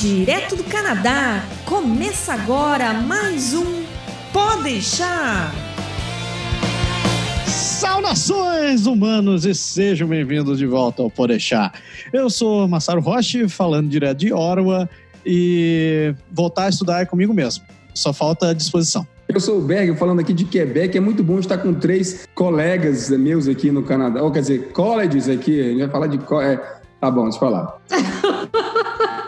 Direto do Canadá, começa agora mais um Pode deixar. Saudações humanos e sejam bem-vindos de volta ao Pode deixar. Eu sou Massaro Roche, falando direto de Orwa e voltar a estudar é comigo mesmo. Só falta disposição. Eu sou o Berg, falando aqui de Quebec. É muito bom estar com três colegas meus aqui no Canadá. Ou quer dizer, colleges aqui. A gente vai falar de. É, tá bom, deixa eu falar.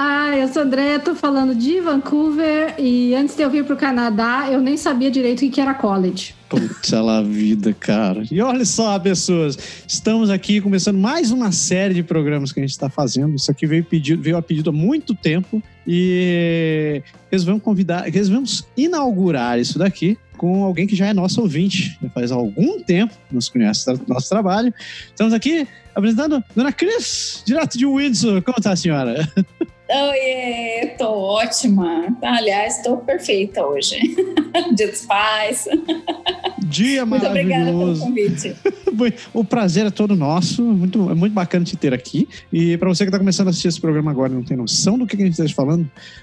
Ah, eu sou André, tô falando de Vancouver e antes de eu vir pro Canadá, eu nem sabia direito o que era college. Putz, a vida, cara. E olha só, pessoas, estamos aqui começando mais uma série de programas que a gente está fazendo. Isso aqui veio, pedido, veio a pedido há muito tempo e resolvemos convidar, resolvemos inaugurar isso daqui com alguém que já é nosso ouvinte, já faz algum tempo, nos conhece do nosso trabalho. Estamos aqui apresentando Dona Cris, direto de Windsor. Como está a senhora? Oiê, tô ótima. Aliás, estou perfeita hoje. Dia dos pais. Dia Muito obrigada pelo maravilhoso. convite. O prazer é todo nosso. Muito, é muito bacana te ter aqui. E para você que está começando a assistir esse programa agora e não tem noção do que a gente está falando,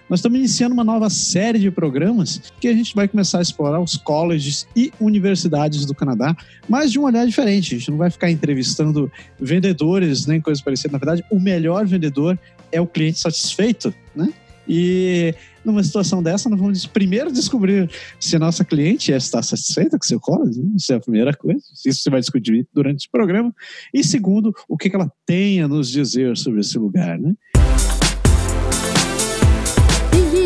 nós estamos iniciando uma nova série de programas que a gente vai começar a explorar os colleges e universidades do Canadá, mas de um olhar diferente. A gente não vai ficar entrevistando vendedores nem coisas parecidas. Na verdade, o melhor vendedor é o cliente satisfeito, né? E numa situação dessa, nós vamos primeiro descobrir se a nossa cliente está satisfeita com seu college, né? isso é a primeira coisa, isso você vai discutir durante o programa. E segundo, o que ela tem a nos dizer sobre esse lugar, né?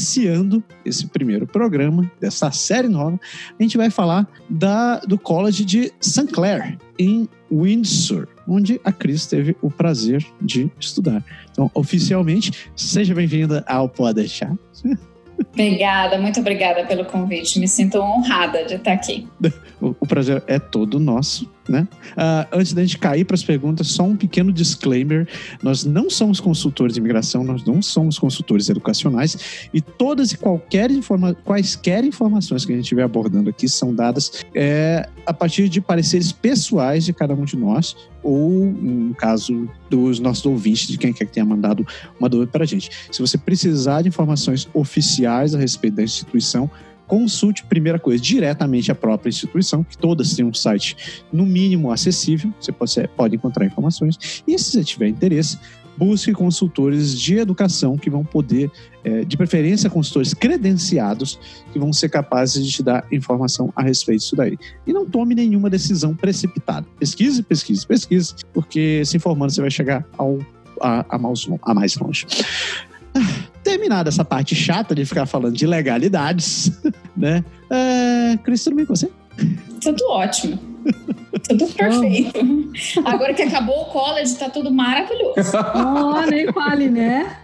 Iniciando esse primeiro programa dessa série nova, a gente vai falar da, do College de St. Clair, em Windsor, onde a Cris teve o prazer de estudar. Então, oficialmente, seja bem-vinda ao Pode Deixar. Obrigada, muito obrigada pelo convite. Me sinto honrada de estar aqui. O prazer é todo nosso, né? Ah, antes da gente cair para as perguntas, só um pequeno disclaimer: nós não somos consultores de imigração, nós não somos consultores educacionais e todas e qualquer informa quaisquer informações que a gente estiver abordando aqui são dadas é, a partir de pareceres pessoais de cada um de nós ou, no caso dos nossos ouvintes, de quem quer que tenha mandado uma dúvida para a gente. Se você precisar de informações oficiais a respeito da instituição, consulte, primeira coisa, diretamente a própria instituição, que todas têm um site, no mínimo, acessível, você pode, pode encontrar informações. E se você tiver interesse, busque consultores de educação que vão poder, eh, de preferência consultores credenciados, que vão ser capazes de te dar informação a respeito disso daí. E não tome nenhuma decisão precipitada. Pesquise, pesquise, pesquise, porque se informando você vai chegar ao, a, a mais, a mais longe. Ah, Terminada essa parte chata de ficar falando de legalidades, né? É, Cris, tudo bem com você? Tudo ótimo. Tudo perfeito. Agora que acabou o college, tá tudo maravilhoso. Oh, nem fale, né?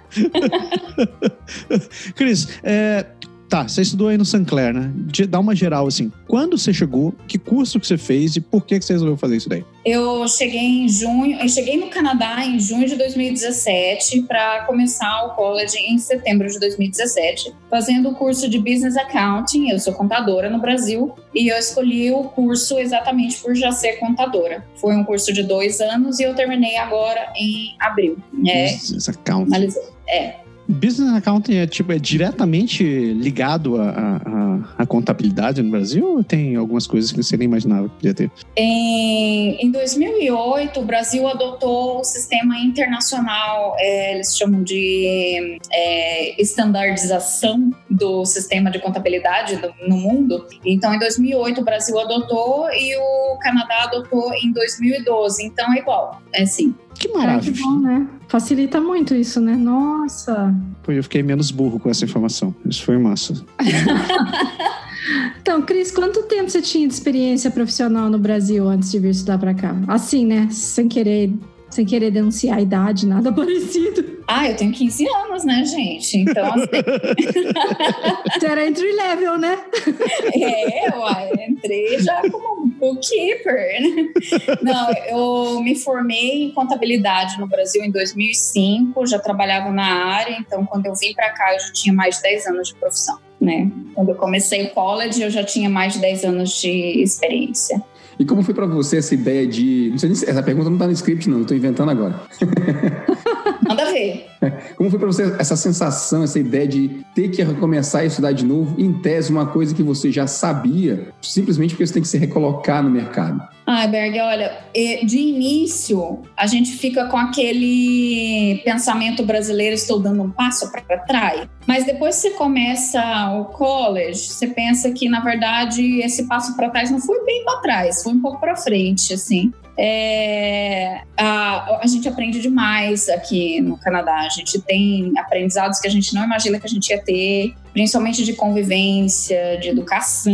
Cris, é, tá, você estudou aí no. Clair, né? De- dá uma geral assim. Quando você chegou, que curso que você fez e por que, que você resolveu fazer isso daí? Eu cheguei em junho, eu cheguei no Canadá em junho de 2017 para começar o college em setembro de 2017, fazendo o curso de Business Accounting. Eu sou contadora no Brasil e eu escolhi o curso exatamente por já ser contadora. Foi um curso de dois anos e eu terminei agora em abril. É, Business Accounting. finalizou. É, Business Accounting é, tipo, é diretamente ligado a, a- a a, a contabilidade no Brasil ou tem algumas coisas que você nem imaginava que podia ter? Em, em 2008, o Brasil adotou o sistema internacional, é, eles chamam de é, estandardização do sistema de contabilidade do, no mundo. Então, em 2008, o Brasil adotou e o Canadá adotou em 2012. Então, é igual, é assim. Que É, que maravilha. bom, né? Facilita muito isso, né? Nossa. Pô, eu fiquei menos burro com essa informação. Isso foi massa. Então, Cris, quanto tempo você tinha de experiência profissional no Brasil antes de vir estudar pra cá? Assim, né? Sem querer, sem querer denunciar a idade, nada parecido. Ah, eu tenho 15 anos, né, gente? Então, assim, Você era entry level, né? é, uai, entrei já como bookkeeper, né? Não, eu me formei em contabilidade no Brasil em 2005, já trabalhava na área, então quando eu vim para cá eu já tinha mais de 10 anos de profissão, né? Quando eu comecei o college eu já tinha mais de 10 anos de experiência. E como foi pra você essa ideia de. Não sei nem se- essa pergunta não tá no script, não, eu tô inventando agora. Manda ver. Como foi pra você essa sensação, essa ideia de ter que recomeçar a estudar de novo, em tese, uma coisa que você já sabia, simplesmente porque você tem que se recolocar no mercado? Ai, Berg, olha, de início a gente fica com aquele pensamento brasileiro, estou dando um passo para trás. Mas depois que você começa o college, você pensa que, na verdade, esse passo para trás não foi bem para trás, foi um pouco para frente, assim. É, a, a gente aprende demais aqui no Canadá. A gente tem aprendizados que a gente não imagina que a gente ia ter, principalmente de convivência, de educação,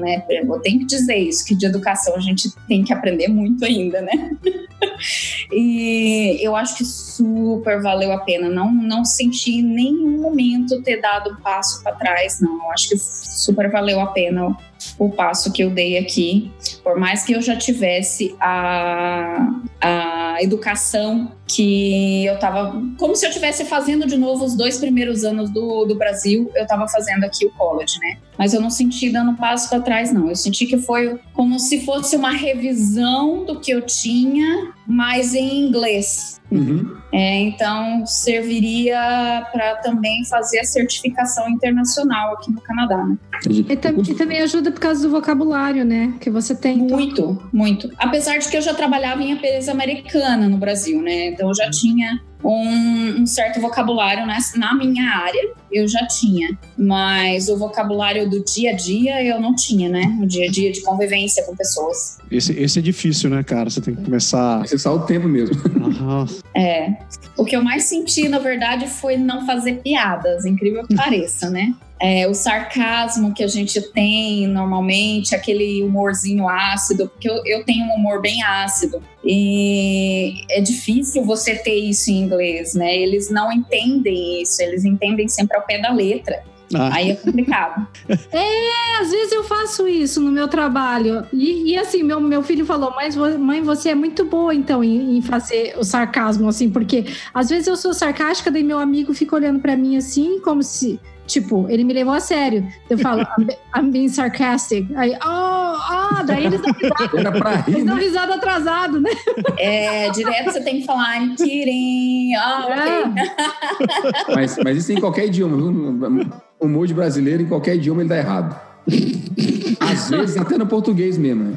né? Eu tenho que dizer isso, que de educação a gente tem que aprender muito ainda, né? e eu acho que super valeu a pena. Não, não senti em nenhum momento ter dado um passo para trás, não. Eu acho que super valeu a pena o passo que eu dei aqui. Por mais que eu já tivesse a, a educação que eu tava. Como se eu estivesse fazendo de novo os dois primeiros anos do, do Brasil, eu tava fazendo aqui o college, né? Mas eu não senti dando passo para trás, não. Eu senti que foi como se fosse uma revisão do que eu tinha, mas em inglês. Uhum. É, então, serviria para também fazer a certificação internacional aqui no Canadá, né? E, tam- e também ajuda por causa do vocabulário, né? Que você tem. Então, Muito, muito. Apesar de que eu já trabalhava em empresa americana no Brasil, né? Então eu já tinha um, um certo vocabulário nessa- na minha área, eu já tinha. Mas o vocabulário do dia a dia eu não tinha, né? O dia a dia de convivência com pessoas. Esse, esse é difícil, né, cara? Você tem que começar. Vai cessar o tempo mesmo. Aham. É. O que eu mais senti, na verdade, foi não fazer piadas, incrível que pareça, né? É, o sarcasmo que a gente tem normalmente, aquele humorzinho ácido, porque eu, eu tenho um humor bem ácido. E é difícil você ter isso em inglês, né? Eles não entendem isso, eles entendem sempre ao pé da letra. Ah, Aí é complicado. É, às vezes eu faço isso no meu trabalho. E, e assim, meu, meu filho falou, mas mãe, você é muito boa, então, em, em fazer o sarcasmo, assim, porque às vezes eu sou sarcástica, daí meu amigo fica olhando pra mim assim, como se. Tipo, ele me levou a sério. Eu falo, I'm, be- I'm being sarcastic. Aí, oh, ah, daí eles dão risada, Era pra rir, eles dão né? risada atrasado, né? É, direto você tem que falar, I'm kidding. Ah, ok. Mas, mas isso em qualquer idioma. viu? O humor de brasileiro, em qualquer idioma, ele dá errado. Às vezes, até no português mesmo. né?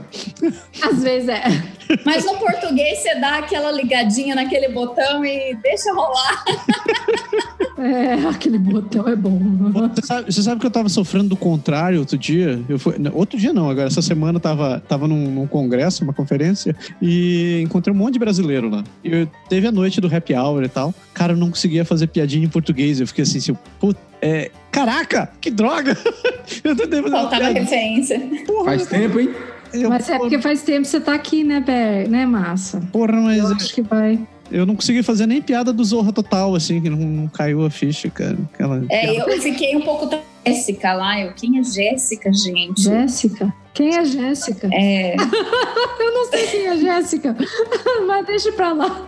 Às vezes é. Mas no português você dá aquela ligadinha naquele botão e deixa rolar. É, aquele botão é bom. Você sabe, você sabe que eu tava sofrendo do contrário outro dia? Eu fui, outro dia não, agora essa semana eu tava, tava num, num congresso, uma conferência, e encontrei um monte de brasileiro lá. E eu, teve a noite do happy hour e tal. Cara, eu não conseguia fazer piadinha em português. Eu fiquei assim, assim put, é, caraca, que droga! eu fazer uma Faltava piada. referência. Porra, Faz tempo, hein? eu, Mas é porque faz tempo que você tá aqui, né, Ber? Né, Massa? porra, mas Eu acho que vai. eu não consegui fazer nem piada do Zorra Total, assim, que não, não caiu a ficha, cara. Aquela É, eu fiquei um pouco Jéssica lá. Eu, quem é Jéssica, gente? Jéssica? Quem é Jéssica? É, Eu não sei quem é Jéssica, mas deixa pra lá.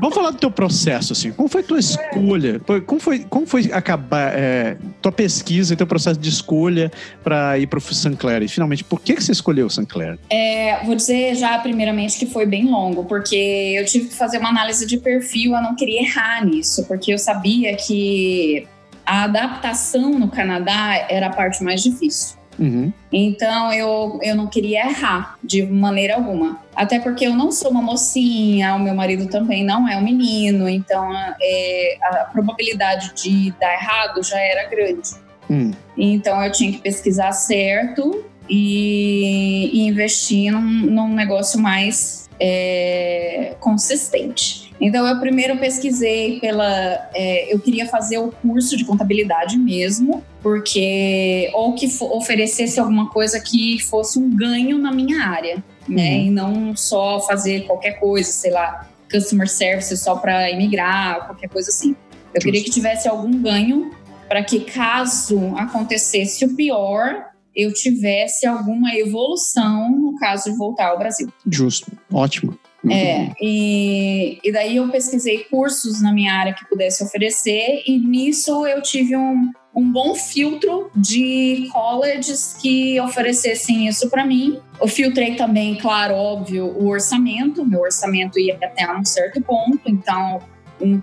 Vamos falar do teu processo, assim. Como foi tua escolha? Como foi, como foi acabar é, tua pesquisa e teu processo de escolha para ir para o Sinclair? E finalmente, por que, que você escolheu o Sinclair? é, vou dizer já primeiramente que foi bem longo, porque eu tive que fazer uma análise de perfil, eu não queria errar nisso, porque eu sabia que a adaptação no Canadá era a parte mais difícil. Uhum. Então eu, eu não queria errar de maneira alguma. Até porque eu não sou uma mocinha, o meu marido também não é um menino, então é, a probabilidade de dar errado já era grande. Hum. Então eu tinha que pesquisar certo e, e investir num, num negócio mais é, consistente. Então, eu primeiro pesquisei pela. É, eu queria fazer o curso de contabilidade mesmo, porque. Ou que oferecesse alguma coisa que fosse um ganho na minha área, né? Uhum. E não só fazer qualquer coisa, sei lá, customer service só para imigrar, qualquer coisa assim. Eu queria que tivesse algum ganho para que, caso acontecesse o pior, eu tivesse alguma evolução no caso de voltar ao Brasil. Justo, ótimo. Muito É, e, e daí eu pesquisei cursos na minha área que pudesse oferecer, e nisso eu tive um, um bom filtro de colleges que oferecessem isso para mim. Eu filtrei também, claro, óbvio, o orçamento. Meu orçamento ia até um certo ponto, então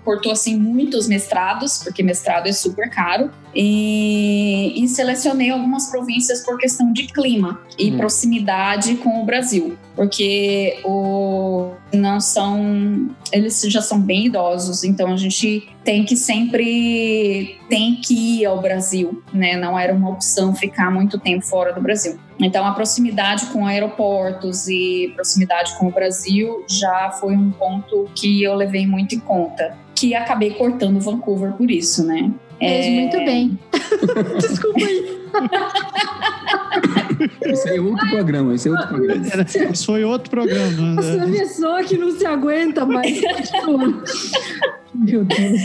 cortou assim muitos mestrados, porque mestrado é super caro, e, e selecionei algumas províncias por questão de clima e Hum. proximidade com o Brasil, porque o, não são, eles já são bem idosos, então a gente tem que sempre tem que ir ao Brasil, né? Não era uma opção ficar muito tempo fora do Brasil. Então a proximidade com aeroportos e proximidade com o Brasil já foi um ponto que eu levei muito em conta, que acabei cortando Vancouver por isso, né? Fez É, muito bem. Desculpa aí. Isso aí é outro programa, isso é outro programa. Isso foi outro programa. Nossa, né? pessoa que não se aguenta, mas continua. Meu Deus.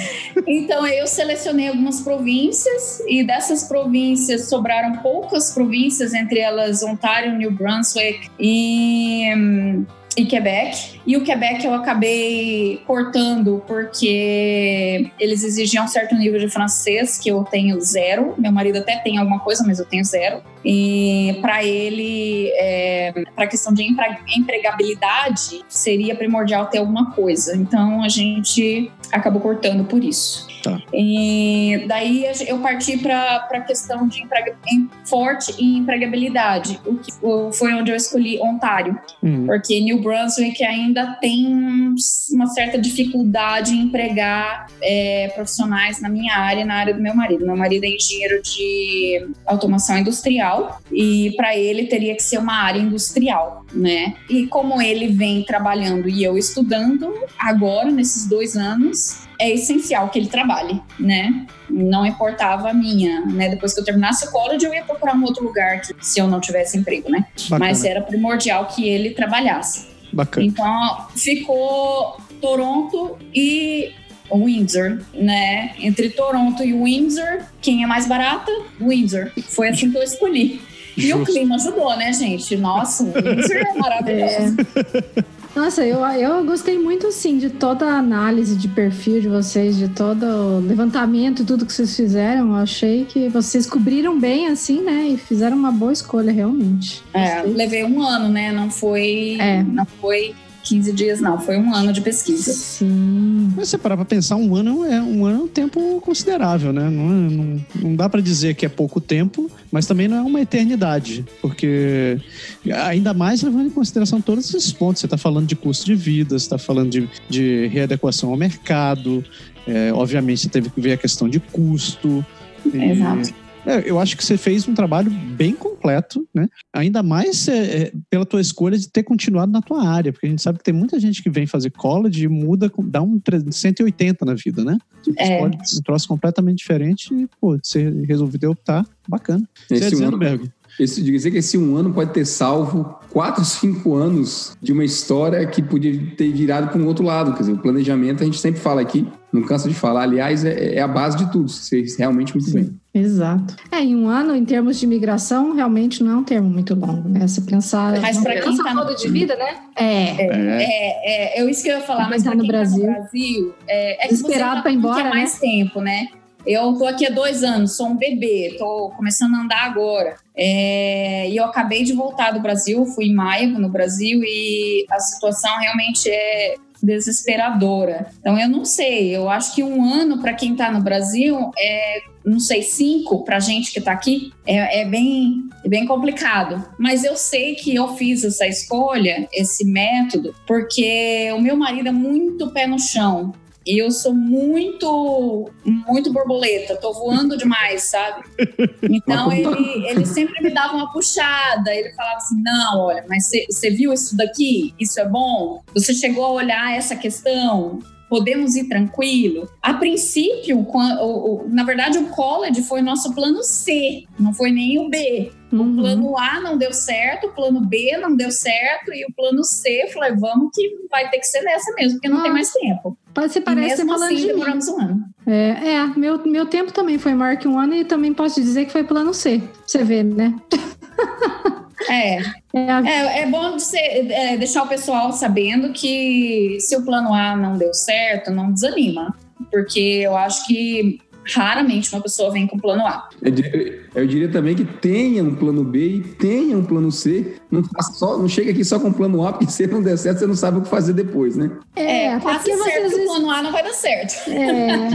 Então eu selecionei algumas províncias e dessas províncias sobraram poucas províncias, entre elas Ontário, New Brunswick e, hum, e Quebec. E o Quebec eu acabei cortando porque eles exigiam um certo nível de francês que eu tenho zero. Meu marido até tem alguma coisa, mas eu tenho zero. E para ele, é, para a questão de empre- empregabilidade, seria primordial ter alguma coisa. Então a gente acabou cortando por isso. Tá. E daí eu parti para a questão de emprega, em, forte e empregabilidade, o que foi onde eu escolhi Ontário, Hum. porque New Brunswick ainda tem uma certa dificuldade em empregar é, profissionais na minha área na área do meu marido. Meu marido é engenheiro de automação industrial e para ele teria que ser uma área industrial, né? E como ele vem trabalhando e eu estudando agora nesses dois anos, é essencial que ele trabalhe, né? Não importava a minha, né? Depois que eu terminasse o college, eu ia procurar um outro lugar que, se eu não tivesse emprego, né? Bacana, Mas era primordial que ele trabalhasse. bacana. Então ficou Toronto e Windsor, né? Entre Toronto e Windsor, quem é mais barata? Windsor. Foi assim que eu escolhi. E o Justo. clima ajudou, né, gente? Nossa, Windsor é maravilhoso. Nossa, eu, eu gostei muito, sim, de toda a análise de perfil de vocês, de todo o levantamento, tudo que vocês fizeram. Eu achei que vocês cobriram bem, assim, né? E fizeram uma boa escolha, realmente. É, levei um ano, né? Não foi, É. não foi 15 dias, não. Foi um ano de pesquisa. Sim. Mas você parar pra pensar, um ano é um ano é um tempo considerável, né? Não, é- não, não dá pra dizer que é pouco tempo, mas também não é uma eternidade, porque ainda mais levando em consideração todos esses pontos. Você está falando de custo de vida, você está falando de, de readequação ao mercado, é, obviamente você teve que ver a questão de custo. E- Exato. É, eu acho que você fez um trabalho bem completo, né? Ainda mais é, é, pela tua escolha de ter continuado na tua área, porque a gente sabe que tem muita gente que vem fazer college e muda, com- dá um 300 180 na vida, né? Você É. escolhe um troço completamente diferente e, pô, você resolveu optar, bacana. Você Esse um dizendo, ano, Berg? esse, dizer que esse um ano pode ter salvo quatro, cinco anos de uma história que podia ter virado para um outro lado. Quer dizer, o planejamento a gente sempre fala aqui, não cansa de falar. Aliás, é, é a base de tudo. Você fez realmente muito bem. Exato. É, em um ano, em termos de imigração, realmente não é um termo muito longo, né? Se pensar. Mas pra quem Nossa tá no- roda de vida, né? É. É, É, é, é isso que eu ia falar, mas tá pra no Brasil. tá no Brasil, é, é você Desesperado já pra ir embora, quer né? mais tempo, né? Eu tô aqui há dois anos, sou um bebê, tô começando a andar agora. É, e eu acabei de voltar do Brasil, fui em maio no Brasil e a situação realmente é desesperadora. Então eu não sei, eu acho que um ano para quem tá no Brasil é não sei, cinco para gente que está aqui, é, é, bem, é bem complicado. Mas eu sei que eu fiz essa escolha, esse método, porque o meu marido é muito pé no chão. E eu sou muito, muito borboleta, tô voando demais, sabe? Então ele, ele sempre me dava uma puxada, ele falava assim: não, olha, mas você viu isso daqui? Isso é bom? Você chegou a olhar essa questão? podemos ir tranquilo. A princípio, na verdade, o college foi nosso plano C, não foi nem o B. Uhum. O plano A não deu certo, o plano B não deu certo, e o plano C, falei, vamos que vai ter que ser nessa mesmo, porque não tem mais tempo. Você parece mesmo falando assim, de demoramos um ano. É, é, meu, meu tempo também foi maior que um ano e também posso dizer que foi plano C. Você vê, né? É. É, é bom de ser, é, deixar o pessoal sabendo que se o plano A não deu certo, não desanima. Porque eu acho que raramente uma pessoa vem com plano A. Eu diria, eu diria, também que tenha um plano B e tenha um plano C. Não, só, não chega aqui só com plano A, porque se não der certo, você não sabe o que fazer depois, né? É, é quase certo vezes... o plano A não vai dar certo. É.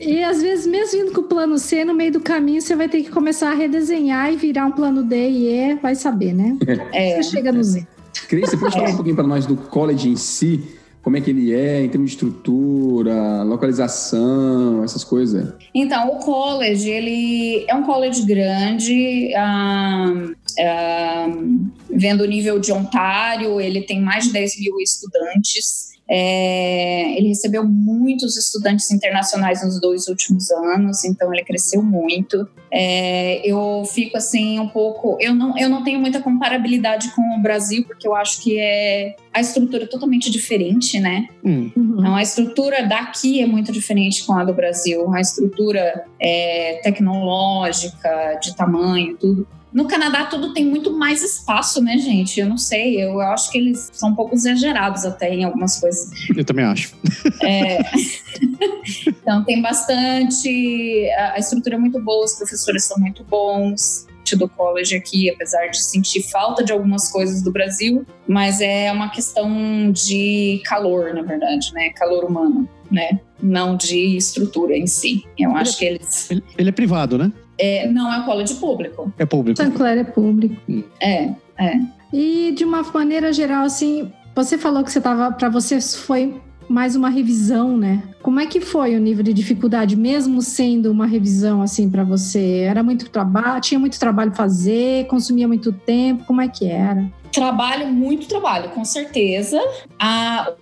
e às vezes, mesmo indo com o plano C, no meio do caminho, você vai ter que começar a redesenhar e virar um plano D e E, vai saber, né? É. Você chega no Z. Cris, você pode falar um pouquinho para nós do college em si? Como é que ele é em termos de estrutura, localização, essas coisas? Então, o college, ele é um college grande, um, um, vendo o nível de Ontário, ele tem mais de 10 mil estudantes. É, ele recebeu muitos estudantes internacionais nos dois últimos anos, então ele cresceu muito. É, eu fico assim um pouco. Eu não, eu não tenho muita comparabilidade com o Brasil, porque eu acho que é a estrutura é totalmente diferente, né? Hum. Uhum. Então, a estrutura daqui é muito diferente com a do Brasil. A estrutura é, tecnológica, de tamanho, tudo. No Canadá tudo tem muito mais espaço, né, gente? Eu não sei, eu acho que eles são um pouco exagerados até em algumas coisas. Eu também acho. É... então tem bastante, a estrutura é muito boa, os professores são muito bons do college aqui, apesar de sentir falta de algumas coisas do Brasil, mas é uma questão de calor, na verdade, né? Calor humano, né? Não de estrutura em si. Eu ele acho é, que eles. Ele, ele é privado, né? É, não, é um college público. É público. St. Clair é público. É, é. E de uma maneira geral, assim, você falou que você tava, para você foi mais uma revisão, né? Como é que foi o nível de dificuldade, mesmo sendo uma revisão assim para você? Era muito trabalho, tinha muito trabalho fazer, consumia muito tempo, como é que era? Trabalho, muito trabalho, com certeza. A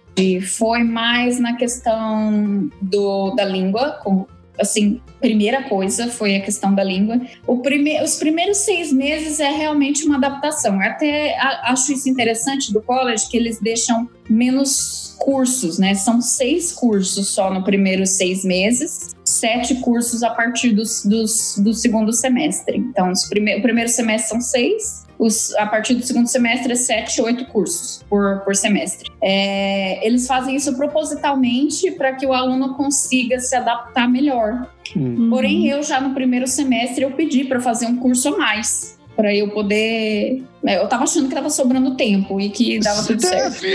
foi mais na questão do, da língua, com, assim, primeira coisa foi a questão da língua. Prime os primeiros seis meses é realmente uma adaptação. Eu até acho isso interessante do college, que eles deixam menos cursos, né? São seis cursos só no primeiro seis meses, sete cursos a partir dos, dos do segundo semestre. Então, prime o primeiro semestre são seis, os, a partir do segundo semestre, é sete, oito cursos por, por semestre. É, eles fazem isso propositalmente para que o aluno consiga se adaptar melhor. Uhum. Porém, eu já no primeiro semestre eu pedi para fazer um curso a mais para eu poder. É, eu tava achando que tava sobrando tempo e que dava tudo certo.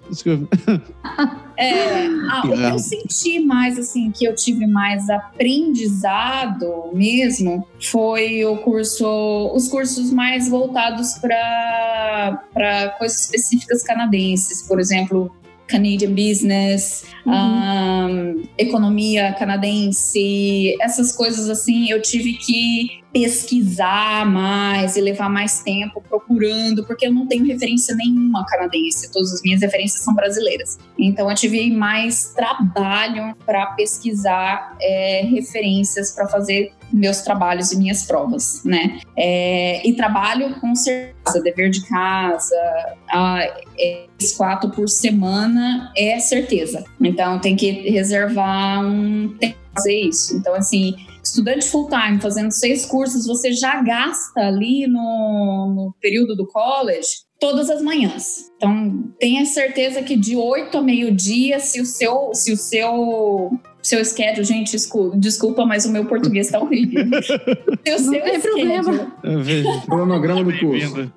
Desculpa. É, ah, o que eu senti mais, assim, que eu tive mais aprendizado mesmo foi o curso, os cursos mais voltados para coisas específicas canadenses, por exemplo, Canadian Business, uhum. um, economia canadense, essas coisas assim, eu tive que pesquisar mais e levar mais tempo procurando, porque eu não tenho referência nenhuma canadense, todas as minhas referências são brasileiras. Então eu tive mais trabalho para pesquisar é, referências para fazer meus trabalhos e minhas provas, né? É, e trabalho com certeza, dever de casa, é, quatro por semana é certeza. Então tem que reservar um tempo para fazer isso. Então assim estudante full time fazendo seis cursos, você já gasta ali no, no período do college todas as manhãs. Então, tenha certeza que de 8 a meio-dia, se o seu, se o seu seu schedule, gente, desculpa, desculpa, mas o meu português tá horrível. o seu, Não tem problema. Cronograma do curso.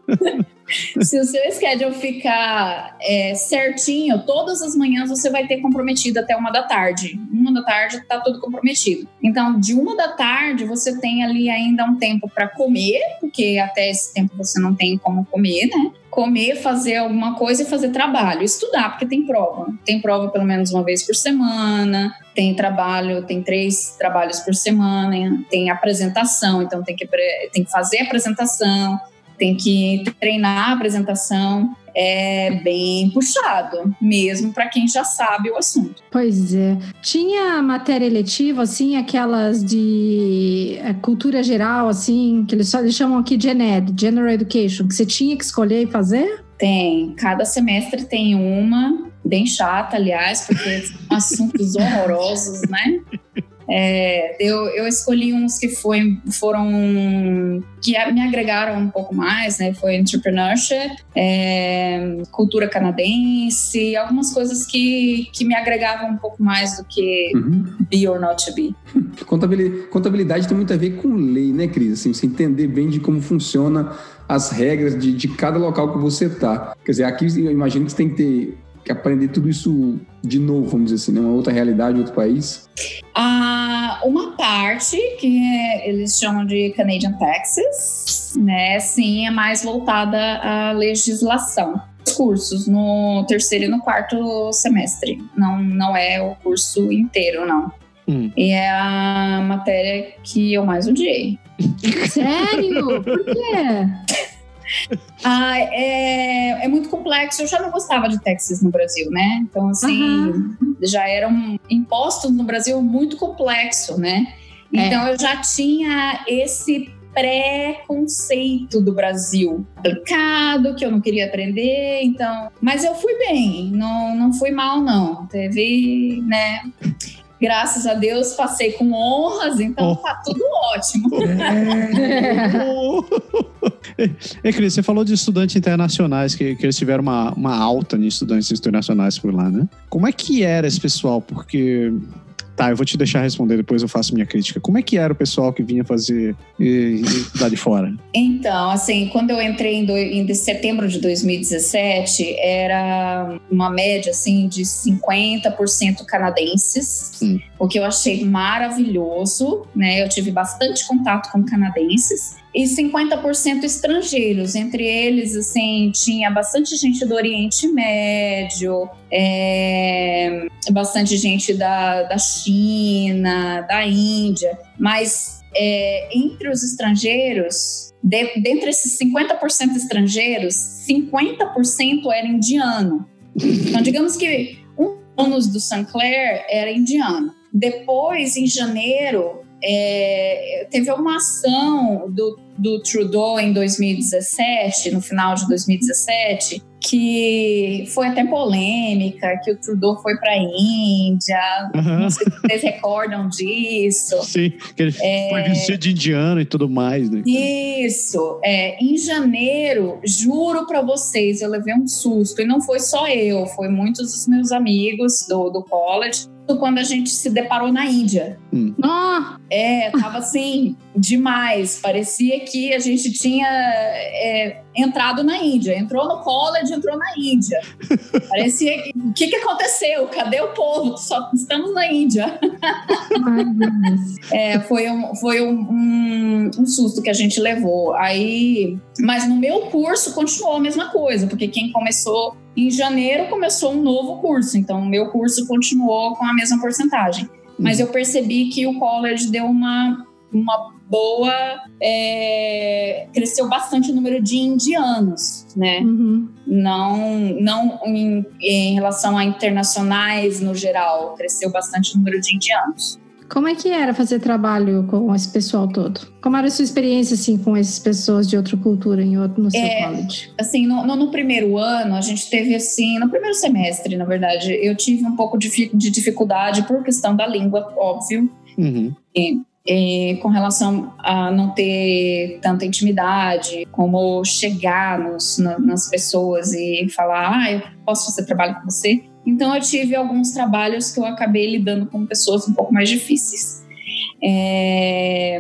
Se o seu schedule ficar é, certinho, todas as manhãs você vai ter comprometido até uma da tarde. Uma da tarde tá tudo comprometido. Então, de uma da tarde, você tem ali ainda um tempo para comer, porque até esse tempo você não tem como comer, né? comer, fazer alguma coisa e fazer trabalho, estudar, porque tem prova. Tem prova pelo menos uma vez por semana, tem trabalho, tem três trabalhos por semana, tem apresentação, então tem que, tem que fazer apresentação, tem que treinar a apresentação. É bem puxado, mesmo para quem já sabe o assunto. Pois é. Tinha matéria eletiva, assim, aquelas de é, cultura geral, assim, que eles só eles chamam aqui de GENED, General Education, que você tinha que escolher e fazer? Tem. Cada semestre tem uma, bem chata, aliás, porque são assuntos horrorosos, né? É, eu, eu escolhi uns que foi, foram que me agregaram um pouco mais, né? Foi entrepreneurship, é, cultura canadense, algumas coisas que, que me agregavam um pouco mais do que uhum. be or not to be. Contabilidade, contabilidade tem muito a ver com lei, né, Cris? Assim, você entender bem de como funciona as regras de, de cada local que você está. Quer dizer, aqui eu imagino que você tem que ter aprender tudo isso de novo, vamos dizer assim, né? Uma outra realidade, outro país? Ah, uma parte que eles chamam de Canadian Taxes, né? Sim, é mais voltada à legislação. Os cursos no terceiro e no quarto semestre. Não, não é o curso inteiro, não. Hum. E é a matéria que eu mais odiei. Sério? Por quê? Ah, é, é muito complexo. Eu já não gostava de taxas no Brasil, né? Então, assim, uhum. já eram impostos no Brasil muito complexo, né? É. Então, é. eu já tinha esse preconceito do Brasil aplicado, que eu não queria aprender, então. Mas eu fui bem, não, não fui mal, não. Teve, né? Graças a Deus passei com honras, então oh. tá tudo ótimo. É, é Cris, você falou de estudantes internacionais, que, que eles tiveram uma, uma alta de estudantes internacionais por lá, né? Como é que era esse pessoal? Porque Tá, eu vou te deixar responder, depois eu faço minha crítica. Como é que era o pessoal que vinha fazer e, e de fora? Então, assim, quando eu entrei em, do, em setembro de 2017, era uma média, assim, de 50% canadenses, hum. O que eu achei maravilhoso, né? Eu tive bastante contato com canadenses e 50% estrangeiros. Entre eles, assim, tinha bastante gente do Oriente Médio, é, bastante gente da, da China, da Índia, mas é, entre os estrangeiros, de, dentre esses 50% estrangeiros, 50% era indiano. Então, digamos que um ônus do Sinclair era indiano. Depois, em janeiro, é, teve uma ação do, do Trudeau em 2017, no final de 2017, que foi até polêmica, que o Trudeau foi para a Índia, uhum. não sei se vocês recordam disso. Sim, que ele é... foi vestido de indiano e tudo mais. Né? Isso, é, em janeiro, juro para vocês, eu levei um susto, e não foi só eu, foi muitos dos meus amigos do, do college, quando a gente se deparou na Índia. Hum. Ah, é, tava assim, demais. Parecia que a gente tinha é, entrado na Índia. Entrou no college, entrou na Índia. Parecia que. O que, que aconteceu? Cadê o povo? Só estamos na Índia. é, foi um, foi um, um, um susto que a gente levou. Aí. Mas no meu curso continuou a mesma coisa, porque quem começou em janeiro começou um novo curso, então o meu curso continuou com a mesma porcentagem. Mas eu percebi que o college deu uma, uma boa. É, cresceu bastante o número de indianos, né? Uhum. Não, não em, em relação a internacionais no geral, cresceu bastante o número de indianos. Como é que era fazer trabalho com esse pessoal todo? Como era a sua experiência assim com essas pessoas de outra cultura em outro no seu é, college? Assim, no, no, no, primeiro ano a gente teve assim, no primeiro semestre, na verdade, eu tive um pouco de, de dificuldade por questão da língua, óbvio. Uhum. E, e, com relação a não ter tanta intimidade, como chegar nos, na, nas pessoas e falar, ah, eu posso fazer trabalho com você. Então eu tive alguns trabalhos que eu acabei lidando com pessoas um pouco mais difíceis. É,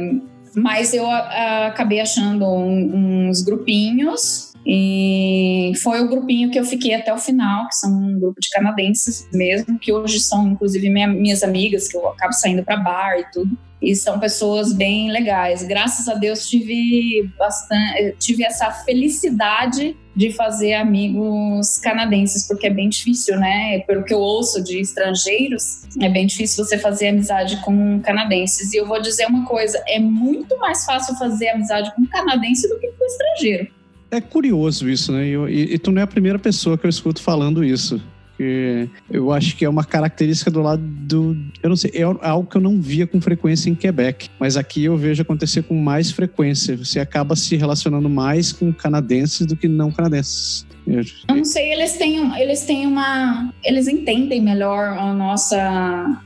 mas eu a, a, acabei achando um, uns grupinhos E foi o grupinho que eu fiquei até o final, que são um grupo de canadenses mesmo, que hoje são inclusive minha, minhas amigas, que eu acabo saindo para bar e tudo. E são pessoas bem legais. Graças a Deus tive bastante, tive essa felicidade de fazer amigos canadenses, porque é bem difícil, né? Pelo que eu ouço de estrangeiros, é bem difícil você fazer amizade com canadenses. E eu vou dizer uma coisa: é muito mais fácil fazer amizade com canadense do que com estrangeiro. É curioso isso, né? E, e, tu não é a primeira pessoa que eu escuto falando isso. Porque eu acho que é uma característica do lado do. Eu não sei, é algo que eu não via com frequência em Quebec, mas aqui eu vejo acontecer com mais frequência. Você acaba se relacionando mais com canadenses do que não canadenses. Eu não sei, eles têm, eles têm uma. Eles entendem melhor a nossa.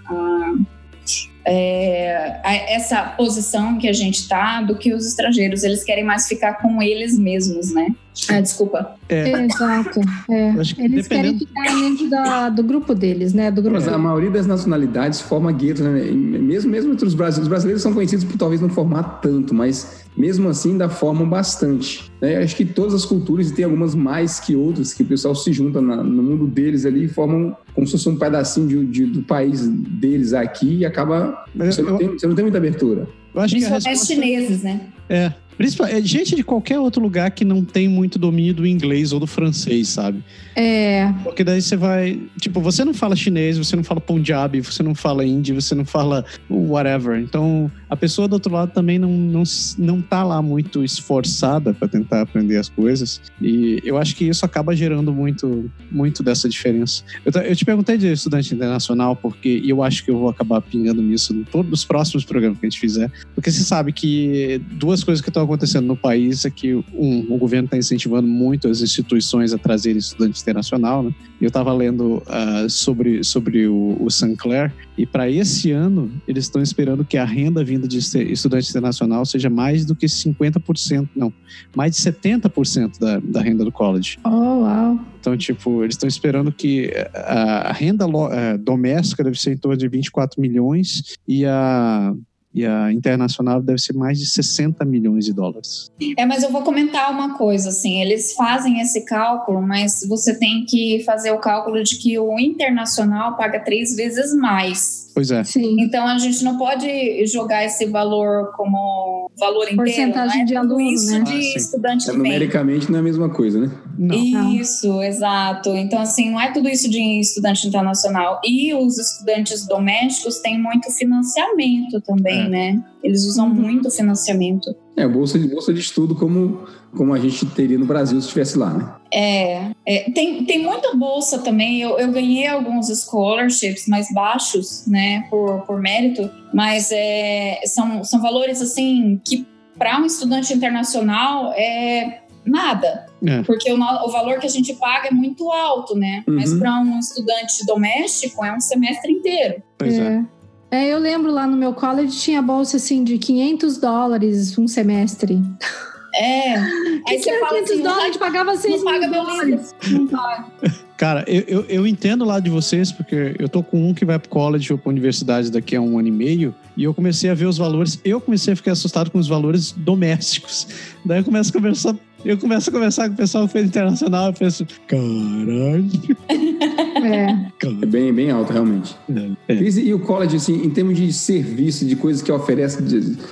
A, é, essa posição que a gente está do que os estrangeiros. Eles querem mais ficar com eles mesmos, né? Ah, desculpa. É. Exato. É. Eles dependendo... querem ficar dentro da, do grupo deles, né? Do grupo. Mas a maioria das nacionalidades forma guetos, né? Mesmo, mesmo entre os brasileiros. Os brasileiros são conhecidos por talvez não formar tanto, mas mesmo assim ainda formam bastante. Né? Acho que todas as culturas, e tem algumas mais que outras, que o pessoal se junta na, no mundo deles ali e formam como se fosse um pedacinho de, de, do país deles aqui e acaba. Você não, tem, você não tem muita abertura. Eu acho Principalmente que a resposta... chineses, né? É, é gente de qualquer outro lugar que não tem muito domínio do inglês ou do francês, sabe? É. Porque daí você vai. Tipo, você não fala chinês, você não fala punjabi, você não fala hindi, você não fala whatever. Então, a pessoa do outro lado também não, não, não tá lá muito esforçada para tentar aprender as coisas. E eu acho que isso acaba gerando muito, muito dessa diferença. Eu, eu te perguntei de estudante internacional, porque eu acho que eu vou acabar pingando nisso em todos os próximos programas que a gente fizer. Porque você sabe que duas coisas que estão acontecendo no país é que, um, o governo está incentivando muito as instituições a trazerem estudantes internacional, né? Eu estava lendo uh, sobre, sobre o, o Sinclair e para esse ano eles estão esperando que a renda vinda de estudante internacional seja mais do que 50%, não, mais de 70% da, da renda do college. Oh, uau! Então, tipo, eles estão esperando que a, a renda uh, doméstica deve ser em torno de 24 milhões e a e a internacional deve ser mais de 60 milhões de dólares. É, mas eu vou comentar uma coisa, assim, eles fazem esse cálculo, mas você tem que fazer o cálculo de que o internacional paga três vezes mais. Pois é. Sim. Então a gente não pode jogar esse valor como valor inteiro, Porcentagem né? de aluno, isso né? de ah, estudante é, Numericamente não é a mesma coisa, né? Não. Isso, exato. Então assim, não é tudo isso de estudante internacional. E os estudantes domésticos têm muito financiamento também, é. né? Eles usam uhum. muito financiamento. É, bolsa de, bolsa de estudo como, como a gente teria no Brasil se estivesse lá, né? É, é, tem, tem muita bolsa também. Eu, eu ganhei alguns scholarships mais baixos, né, por, por mérito, mas é, são, são valores, assim, que para um estudante internacional é nada. É. Porque o, o, valor que a gente paga é muito alto, né? Uhum. Mas para um estudante doméstico é um semestre inteiro. Pois é. é. É, eu lembro lá no meu college tinha bolsa assim de 500 dólares um semestre. É. Aí que você fala 500 assim, dólares, pagava 6 paga dólares. Não paga. Cara, eu, eu, eu, entendo lá de vocês, porque eu tô com um que vai pro college ou pra universidade daqui a um ano e meio, e eu comecei a ver os valores, eu comecei a ficar assustado com os valores domésticos. Daí eu começo a conversar, eu começo a conversar com o pessoal que fez internacional, eu penso, caralho. É. é bem, bem alto, realmente. É, é. E o college, assim, em termos de serviço, de coisas que oferece,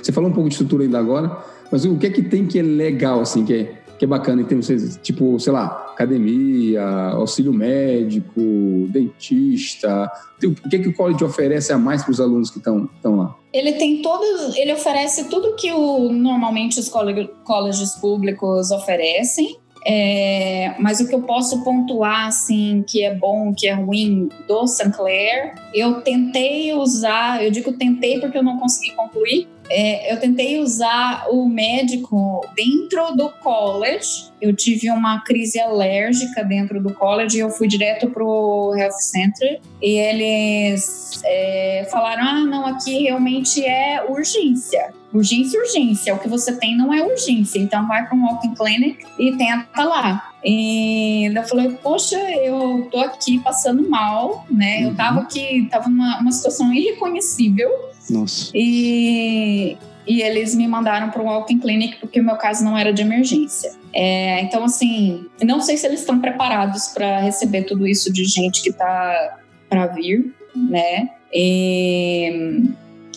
você falou um pouco de estrutura ainda agora, mas o que é que tem que é legal, assim, que é, que é bacana em termos, tipo, sei lá, academia, auxílio médico, dentista? O que é que o college oferece a mais para os alunos que estão lá? Ele tem todos, ele oferece tudo que o, normalmente os colleges públicos oferecem. É, mas o que eu posso pontuar, assim, que é bom, que é ruim do Sinclair, eu tentei usar, eu digo tentei porque eu não consegui concluir, é, eu tentei usar o médico dentro do college. Eu tive uma crise alérgica dentro do college e eu fui direto pro health center e eles é, falaram: ah, não, aqui realmente é urgência. Urgência, urgência. O que você tem não é urgência. Então vai para um walking clinic e tenta lá. E eu falei, poxa, eu tô aqui passando mal, né? Uhum. Eu tava aqui, tava numa uma situação irreconhecível nossa. E, e eles me mandaram para um walking clinic porque o meu caso não era de emergência. É, então, assim, não sei se eles estão preparados para receber tudo isso de gente que está para vir, né? E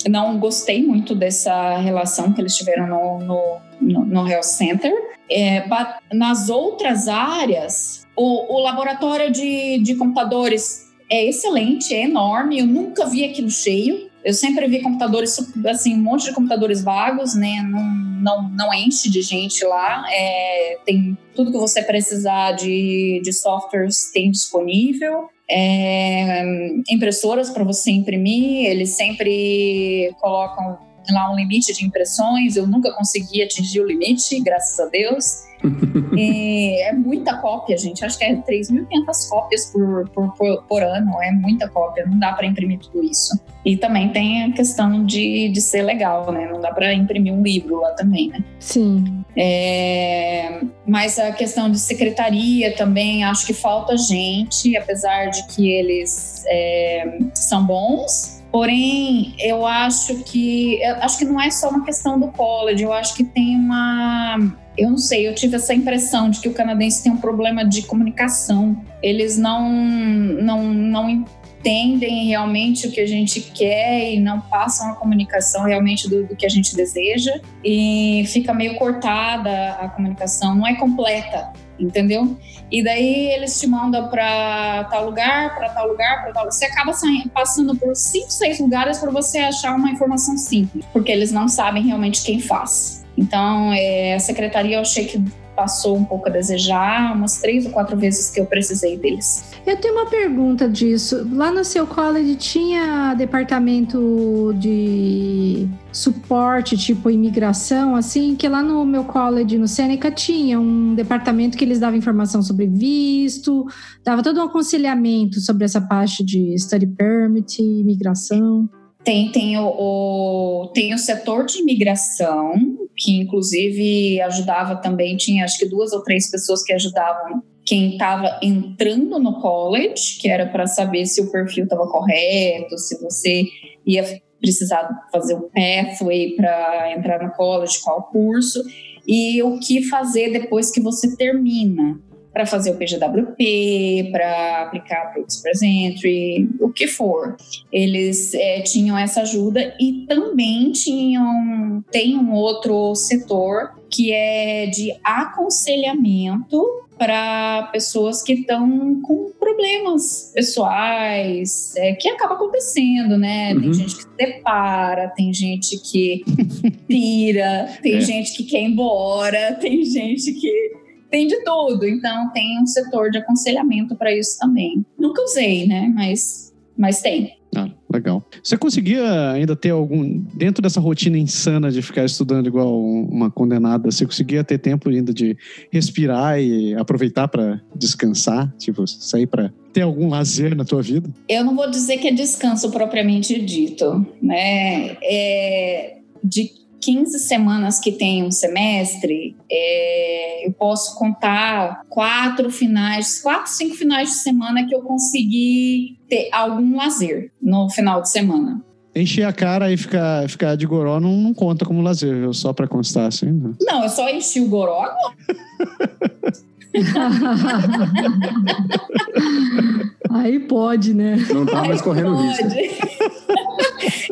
não gostei muito dessa relação que eles tiveram no, no, no, Health Center. É, nas outras áreas, o, o laboratório de, de computadores é excelente, é enorme. Eu nunca vi aquilo cheio. Eu sempre vi computadores, assim, um monte de computadores vagos, né? Não, não, não enche de gente lá. É, tem tudo que você precisar de, de softwares tem disponível. É, impressoras para você imprimir, eles sempre colocam lá um limite de impressões. Eu nunca consegui atingir o limite, graças a Deus. é muita cópia, gente. Acho que é 3.500 cópias por, por, por, por, ano. É muita cópia. Não dá para imprimir tudo isso. E também tem a questão de, de ser legal, né? Não dá para imprimir um livro lá também, né? Sim. É, mas a questão de secretaria também, acho que falta gente, apesar de que eles é, são bons. Porém, eu acho que eu acho que não é só uma questão do college, eu acho que tem uma eu não sei, eu tive essa impressão de que o canadense tem um problema de comunicação. Eles não, não, não entendem realmente o que a gente quer e não passam a comunicação realmente do, do que a gente deseja. E fica meio cortada a comunicação, não é completa entendeu? E daí eles te mandam para tal lugar, para tal lugar, para tal. Você acaba passando por cinco, seis lugares para você achar uma informação simples, porque eles não sabem realmente quem faz. Então, é, a secretaria eu achei que passou um pouco a desejar, umas três ou quatro vezes que eu precisei deles. Eu tenho uma pergunta disso. Lá no seu college tinha departamento de suporte, tipo imigração, assim, que lá no meu college, no Seneca, tinha um departamento que eles davam informação sobre visto, dava todo um aconselhamento sobre essa parte de study permit, imigração. Tem, tem, o, o, tem o setor de imigração, que inclusive ajudava também, tinha acho que duas ou três pessoas que ajudavam quem estava entrando no college, que era para saber se o perfil estava correto, se você ia precisar fazer o pathway para entrar no college, qual curso, e o que fazer depois que você termina para fazer o PGWP, para aplicar para o Express Entry, o que for. Eles é, tinham essa ajuda e também tinham tem um outro setor que é de aconselhamento para pessoas que estão com problemas pessoais, é, que acaba acontecendo, né? Uhum. Tem gente que se separa, tem gente que tira, tem é. gente que quer ir embora, tem gente que tem de tudo. Então tem um setor de aconselhamento para isso também. Nunca usei, né? Mas, mas tem. Ah, legal. Você conseguia ainda ter algum. Dentro dessa rotina insana de ficar estudando igual uma condenada, você conseguia ter tempo ainda de respirar e aproveitar para descansar? Tipo, sair para ter algum lazer na tua vida? Eu não vou dizer que é descanso propriamente dito, né? É, de 15 semanas que tem um semestre, é, eu posso contar quatro finais, quatro, cinco finais de semana que eu consegui ter algum lazer no final de semana. Encher a cara e ficar, ficar de goró não, não conta como lazer, viu? Só para constar assim. Né? Não, eu só enchi o goró. Aí pode, né? Não tá mais correndo risco.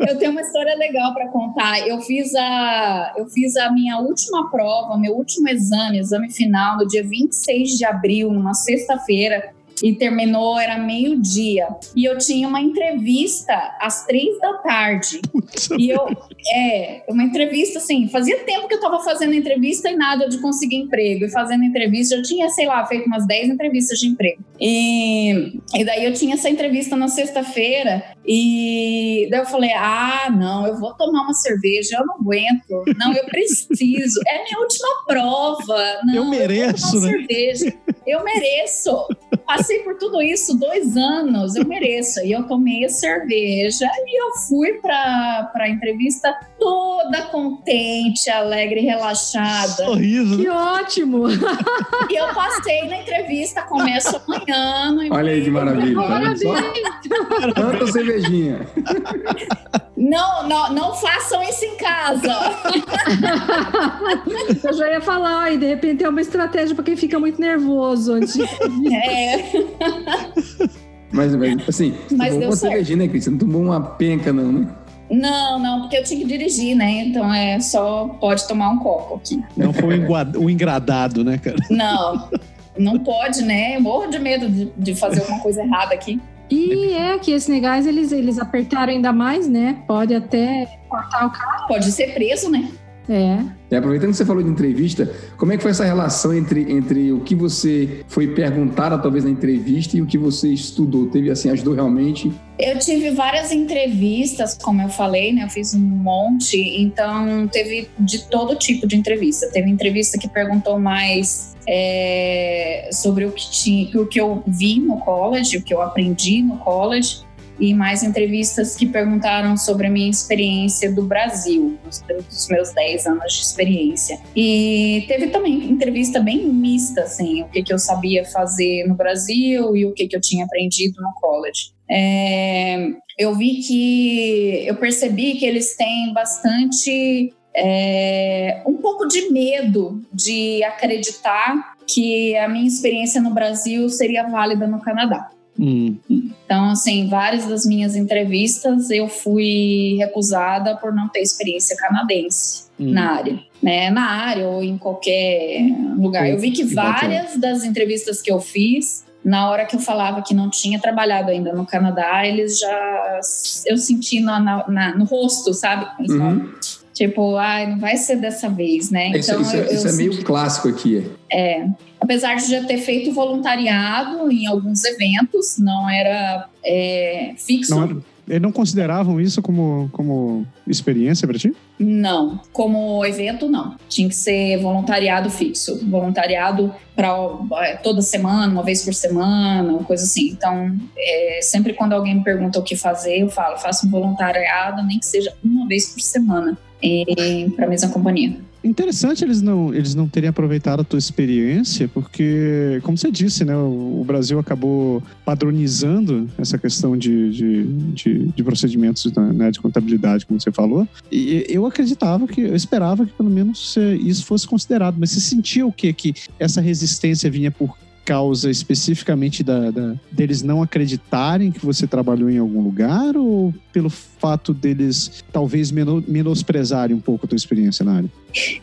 Eu tenho uma história legal para contar. Eu fiz a eu fiz a minha última prova, meu último exame, exame final, no dia 26 de abril, numa sexta-feira e terminou, era meio-dia. E eu tinha uma entrevista às três da tarde. e eu, é, uma entrevista assim, fazia tempo que eu tava fazendo entrevista e nada de conseguir emprego. E fazendo entrevista, eu tinha, sei lá, feito umas 10 entrevistas de emprego. E, e daí eu tinha essa entrevista na sexta-feira e daí eu falei: ah, não, eu vou tomar uma cerveja, eu não aguento. Não, eu preciso. É minha última prova. Não, eu mereço, eu né? cerveja. Eu mereço. Passei por tudo isso dois anos, eu mereço. E eu tomei a cerveja e eu fui para a entrevista toda contente, alegre, relaxada. Sorriso. Que ótimo! E eu passei na entrevista, começa amanhã. Olha aí que maravilha. Parabéns! Tanta cervejinha. Não, não, não façam isso em casa. Eu já ia falar, e de repente é uma estratégia para quem fica muito nervoso antes de... É. Mas, mas assim, você Mas deu uma certo. né, Cris? Você não tomou uma penca, não, né? Não, não, porque eu tinha que dirigir, né? Então é só pode tomar um copo aqui. Não foi o engradado, né, cara? Não, não pode, né? Eu morro de medo de, de fazer alguma coisa errada aqui. E é que esses negais, eles, eles apertaram ainda mais, né? Pode até cortar o carro. Pode ser preso, né? É. E aproveitando que você falou de entrevista, como é que foi essa relação entre, entre o que você foi perguntado, talvez, na entrevista e o que você estudou? Teve, assim, ajudou realmente? Eu tive várias entrevistas, como eu falei, né? Eu fiz um monte, então teve de todo tipo de entrevista. Teve entrevista que perguntou mais é, sobre o que, tinha, o que eu vi no college, o que eu aprendi no college, e mais entrevistas que perguntaram sobre a minha experiência do Brasil, dos, meus 10 anos de experiência. E teve também entrevista bem mista, assim, o que, que eu sabia fazer no Brasil e o que, que eu tinha aprendido no college. É, eu vi que eu percebi que eles têm bastante é, um pouco de medo de acreditar que a minha experiência no Brasil seria válida no Canadá. Hum, Então, assim, várias das minhas entrevistas eu fui recusada por não ter experiência canadense hum. na área, né? Na área ou em qualquer lugar. Eu vi que várias das entrevistas que eu fiz, na hora que eu falava que não tinha trabalhado ainda no Canadá, eles já eu senti na, na- na- no rosto, sabe? Eles falam, Uhum. Tipo, ai, não vai ser dessa vez, né? isso isso, eu- isso eu é meio senti- clássico aqui. é, apesar de já ter feito voluntariado em alguns eventos, não era é, fixo. Não, era- eles não consideravam isso como, como experiência pra ti? Não, como evento não. Tinha que ser voluntariado fixo, voluntariado para toda semana, uma vez por semana, uma coisa assim. Então, é, sempre quando alguém me pergunta o que fazer, eu falo, faço um voluntariado, nem que seja uma vez por semana, para a mesma companhia. Interessante eles não, eles não terem aproveitado a tua experiência, porque, como você disse, né, o, Brasil acabou padronizando essa questão de, de, de, de procedimentos né, de contabilidade, como você falou. E eu acreditava que, eu esperava que pelo menos isso fosse considerado. Mas você sentia o quê? Que essa resistência vinha por causa especificamente da, da- deles não acreditarem que você trabalhou em algum lugar ou pelo fato deles talvez meno- menosprezarem um pouco a tua experiência na área?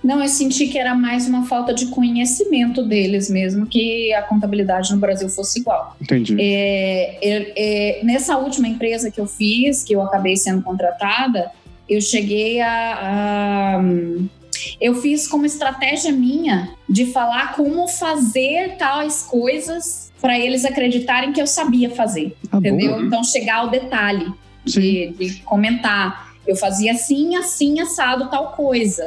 Não, eu senti que era mais uma falta de conhecimento deles mesmo, que a contabilidade no Brasil fosse igual. Entendi. É, é, é, nessa última empresa que eu fiz, que eu acabei sendo contratada, eu cheguei a. a- eu fiz como estratégia minha de falar como fazer tais coisas para eles acreditarem que eu sabia fazer, Ah, entendeu? boa. Então chegar ao detalhe de, de comentar. Eu fazia assim, assim, assado, tal coisa.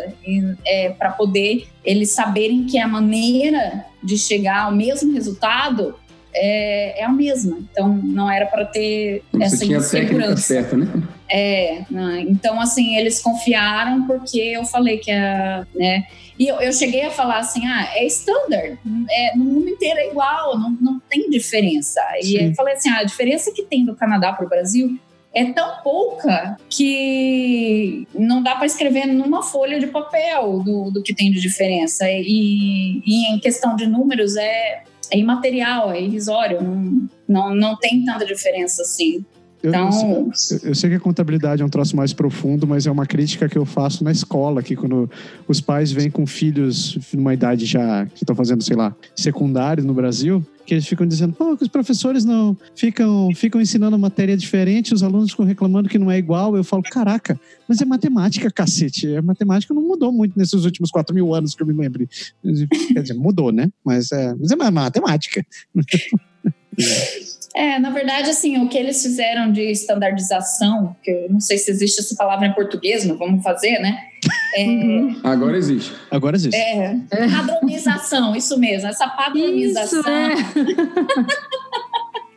para poder eles saberem que a maneira de chegar ao mesmo resultado é, é a mesma. Então, não era para ter essa Você tinha a técnica insegurança. certa, né? É, né? então assim, eles confiaram porque eu falei que a, né? E eu, eu cheguei a falar assim, ah, é standard, é, no mundo inteiro é igual, não, não tem diferença. E Sim. eu falei assim, ah, a diferença que tem do Canadá para o Brasil é tão pouca que não dá para escrever numa folha de papel do, do que tem de diferença. E, e em questão de números é, é imaterial, é irrisório, não, não, não tem tanta diferença assim. Eu, eu sei- Então, eu- sei que a contabilidade é um troço mais profundo, mas é uma crítica que eu faço na escola, que quando os pais vêm com filhos numa idade já que estão fazendo, sei lá, secundário no Brasil, que eles ficam dizendo, pô, que os professores não ficam, ficam ensinando matéria diferente, os alunos ficam reclamando que não é igual. Eu falo, caraca, mas é matemática, cacete. A matemática não mudou muito nesses últimos 4 mil anos que eu me lembre. Quer dizer, mudou, né? Mas é, mas é matemática. É, na verdade, assim, o que eles fizeram de standardização, que eu não sei se existe essa palavra em português, mas vamos fazer, né? É, Uhum. Agora existe. Agora existe. é, padronização, isso mesmo, essa padronização. Isso, é.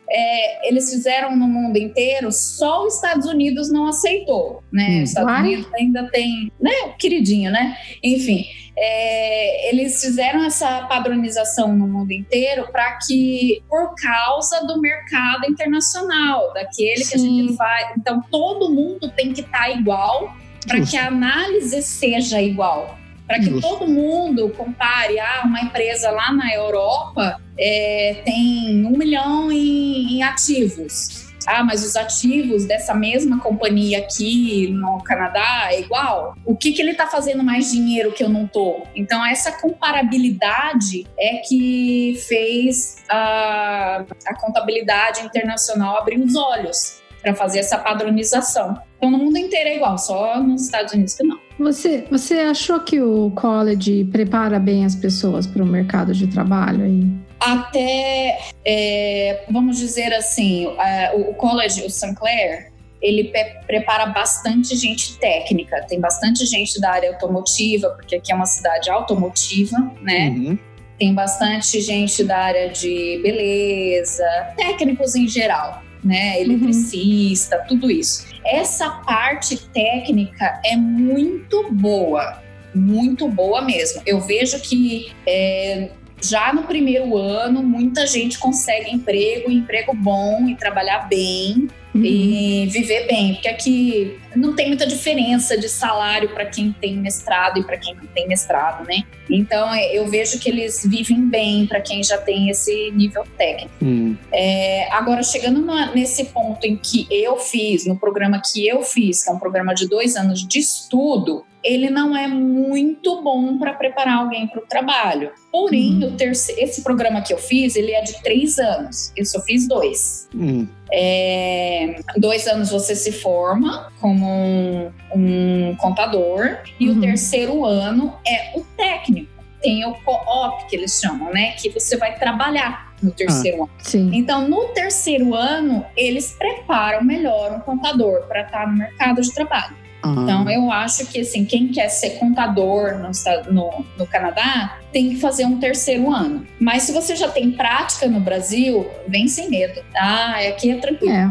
é, eles fizeram no mundo inteiro, só os Estados Unidos não aceitou, né? Hum, os Estados uai. Unidos ainda tem, né? Queridinho, né? Enfim, é, eles fizeram essa padronização no mundo inteiro para que, por causa do mercado internacional, daquele que a Sim. gente faz. Então, todo mundo tem que estar igual para que a análise seja igual. Para que Justo. todo mundo compare, ah, uma empresa lá na Europa é, tem um milhão em, em ativos. Ah, mas os ativos dessa mesma companhia aqui no Canadá é igual? O que, que ele está fazendo mais dinheiro que eu não tô? Então, essa comparabilidade é que fez a, a contabilidade internacional abrir os olhos para fazer essa padronização. Então, no mundo inteiro é igual, só nos Estados Unidos que não. Você, você achou que o college prepara bem as pessoas para o mercado de trabalho aí? até, é, vamos dizer assim, é, o, college, o Sinclair, ele prepara bastante gente técnica, tem bastante gente da área automotiva, porque aqui é uma cidade automotiva, né? Uhum. Tem bastante gente da área de beleza, técnicos em geral, né? Eletricista, tudo isso. Essa parte técnica é muito boa, muito boa mesmo. Eu vejo que é, já no primeiro ano, muita gente consegue emprego, emprego bom e trabalhar bem Uhum. e viver bem, porque aqui não tem muita diferença de salário para quem tem mestrado e para quem não tem mestrado, né? Então eu vejo que eles vivem bem para quem já tem esse nível técnico. Hum. É, agora, chegando na- nesse ponto em que eu fiz, no programa que eu fiz, que é um programa de dois anos de estudo, ele não é muito bom para preparar alguém para o trabalho. Porém, terce- esse programa que eu fiz, ele é de três anos. Eu só fiz dois. Hum. É, dois anos você se forma como um, um contador e Uhum. o terceiro ano é o técnico. Tem o co-op que eles chamam, né? Que você vai trabalhar no terceiro ano. Sim. Então, no terceiro ano, eles preparam melhor um contador para estar no mercado de trabalho. Ah. Então, eu acho que assim, quem quer ser contador no, no, no Canadá tem que fazer um terceiro ano. Mas se você já tem prática no Brasil, vem sem medo. Ah, aqui é tranquilo. É.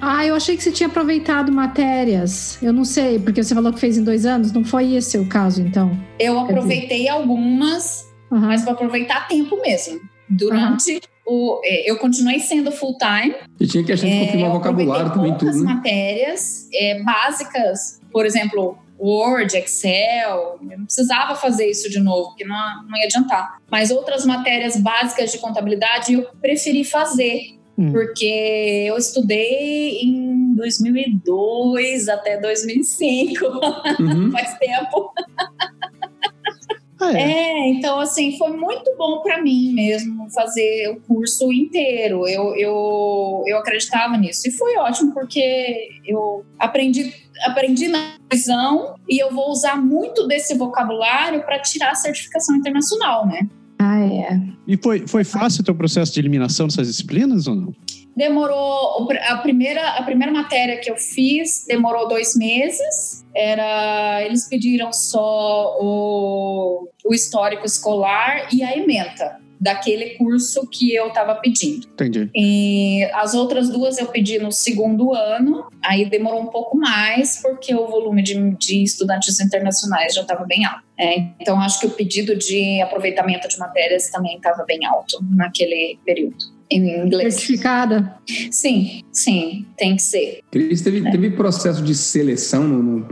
Ah, eu achei que você tinha aproveitado matérias. Eu não sei, porque você falou que fez em dois anos. Não foi esse o caso, então? Eu aproveitei algumas, Aham. mas para aproveitar tempo mesmo. Durante o. é, Eu continuei sendo full time. E tinha que a gente É, confirmar eu vocabulário também, tudo, né? matérias é, básicas, por exemplo, Word, Excel. Eu não precisava fazer isso de novo, porque não, não ia adiantar. Mas outras matérias básicas de contabilidade eu preferi fazer. Hum. Porque eu estudei em 2002 até 2005, Uhum. faz tempo. É. É, então assim, foi muito bom para mim mesmo fazer o curso inteiro. Eu, eu, eu acreditava nisso. E foi ótimo porque eu aprendi, aprendi na visão e eu vou usar muito desse vocabulário para tirar a certificação internacional, né? Ah, é. E foi, foi fácil o teu processo de eliminação dessas disciplinas ou não? Demorou a primeira a primeira matéria que eu fiz demorou dois meses. Era eles pediram só o, o histórico escolar e a ementa daquele curso que eu estava pedindo. Entendi. E as outras duas eu pedi no segundo ano, aí demorou um pouco mais porque o volume de, de estudantes internacionais já estava bem alto. É, então acho que o pedido de aproveitamento de matérias também estava bem alto naquele período. Em inglês. Certificada? Sim, sim, tem que ser. Cris, teve, teve processo de seleção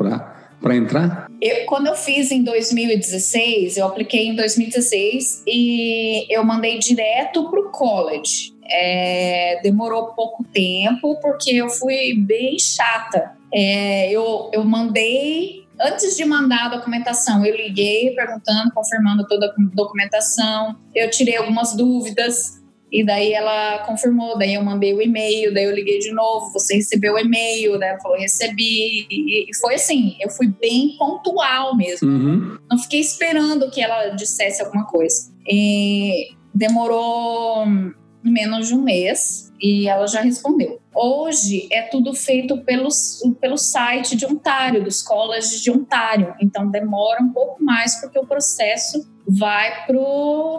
para entrar? Eu, quando eu fiz em 2016, eu apliquei em 2016 e eu mandei direto para o college. É, demorou pouco tempo porque eu fui bem chata. É, eu, eu mandei, antes de mandar a documentação, eu liguei perguntando, confirmando toda a documentação. Eu tirei algumas dúvidas. E daí ela confirmou, daí eu mandei o e-mail, daí eu liguei de novo, você recebeu o e-mail, daí ela falou, recebi. E, e foi assim, eu fui bem pontual mesmo. Uhum. Não fiquei esperando que ela dissesse alguma coisa. E demorou menos de um mês e ela já respondeu. Hoje é tudo feito pelo, pelo site de Ontário, dos colleges de Ontário. Então demora um pouco mais porque o processo vai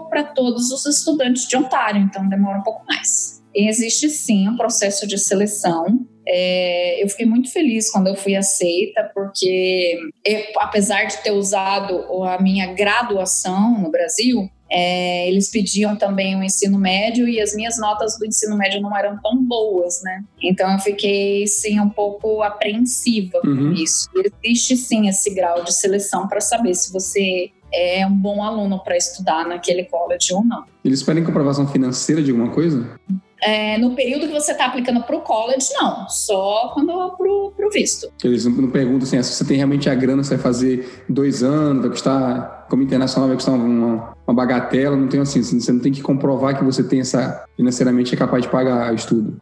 para todos os estudantes de Ontário. Então demora um pouco mais. existe sim um processo de seleção. É, eu fiquei muito feliz quando eu fui aceita, porque eu, apesar de ter usado a minha graduação no Brasil, é, eles pediam também o um ensino médio e as minhas notas do ensino médio não eram tão boas, né? Então eu fiquei, sim, um pouco apreensiva Uhum. com isso. Existe, sim, esse grau de seleção para saber se você é um bom aluno para estudar naquele college ou não. Eles pedem comprovação financeira de alguma coisa? É, no período que você está aplicando para o college, não. Só quando para o visto. Eles não, perguntam assim, ah, se você tem realmente a grana, você vai fazer dois anos, vai custar, como internacional, vai custar uma, uma bagatela, não tem assim, você não tem que comprovar que você tem essa, financeiramente é capaz de pagar o estudo.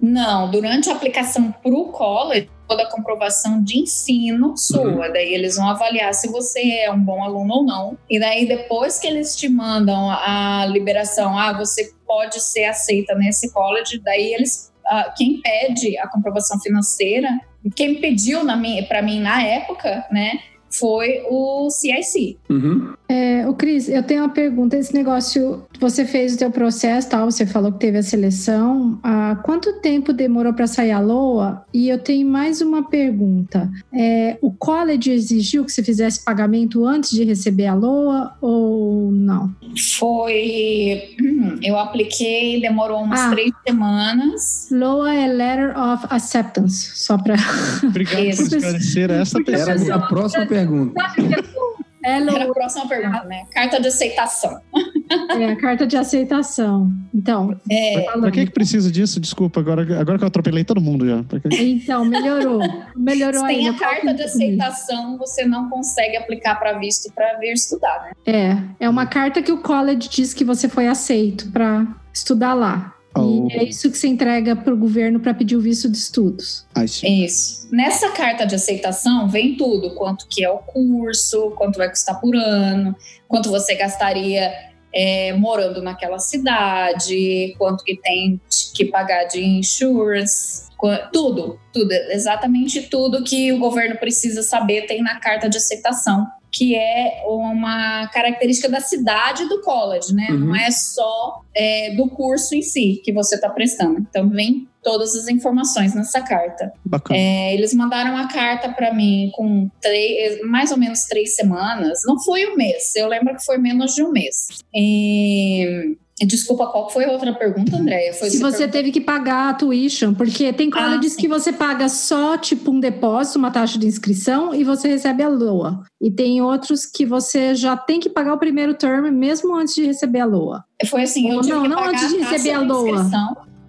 Não, durante a aplicação para o college, toda a comprovação de ensino sua. Daí eles vão avaliar se você é um bom aluno ou não. E daí depois que eles te mandam a liberação, ah, você pode ser aceita nesse college, daí eles ah, quem pede a comprovação financeira, quem pediu para mim na época, né, foi o CIC. Uhum. É, o Cris, eu tenho uma pergunta. Esse negócio, você fez o teu processo, tal, você falou que teve a seleção. Ah, quanto tempo demorou para sair a LOA? E eu tenho mais uma pergunta. É, o college exigiu que você fizesse pagamento antes de receber a LOA ou não? Foi. Eu apliquei, demorou umas Ah. três semanas. LOA é Letter of Acceptance, só para. Obrigado por esclarecer essa Era a próxima pergunta. É, Era a próxima pergunta, né? Carta de aceitação. é a carta de aceitação. Então, É, Pra que, que precisa disso? Desculpa, agora, agora que eu atropelei todo mundo já. Que- então melhorou. Melhorou Se tem ainda. a carta de aceitação, você não consegue aplicar para visto para vir estudar, né? É, é uma carta que o college diz que você foi aceito para estudar lá. Oh. E é isso que você entrega para o governo para pedir o visto de estudos. É sim. Isso. Nessa carta de aceitação vem tudo, quanto que é o curso, quanto vai custar por ano, quanto você gastaria é, morando naquela cidade, quanto que tem que pagar de insurance, tudo, tudo, exatamente tudo que o governo precisa saber tem na carta de aceitação, que é uma característica da cidade do college, né? Uhum. Não é só é, do curso em si que você está prestando. Então vem todas as informações nessa carta. Bacana. É, eles mandaram a carta para mim com três, mais ou menos três semanas. Não foi um mês, eu lembro que foi menos de um mês. E- Desculpa, qual foi a outra pergunta, Andréia? Foi Se você perguntou- teve que pagar a tuition, porque tem Ah, colleges sim. que você paga só tipo um depósito, uma taxa de inscrição e você recebe a LOA. E tem outros que você já tem que pagar o primeiro term mesmo antes de receber a LOA. Foi assim, eu Não, tive que não pagar antes de a receber a de LOA.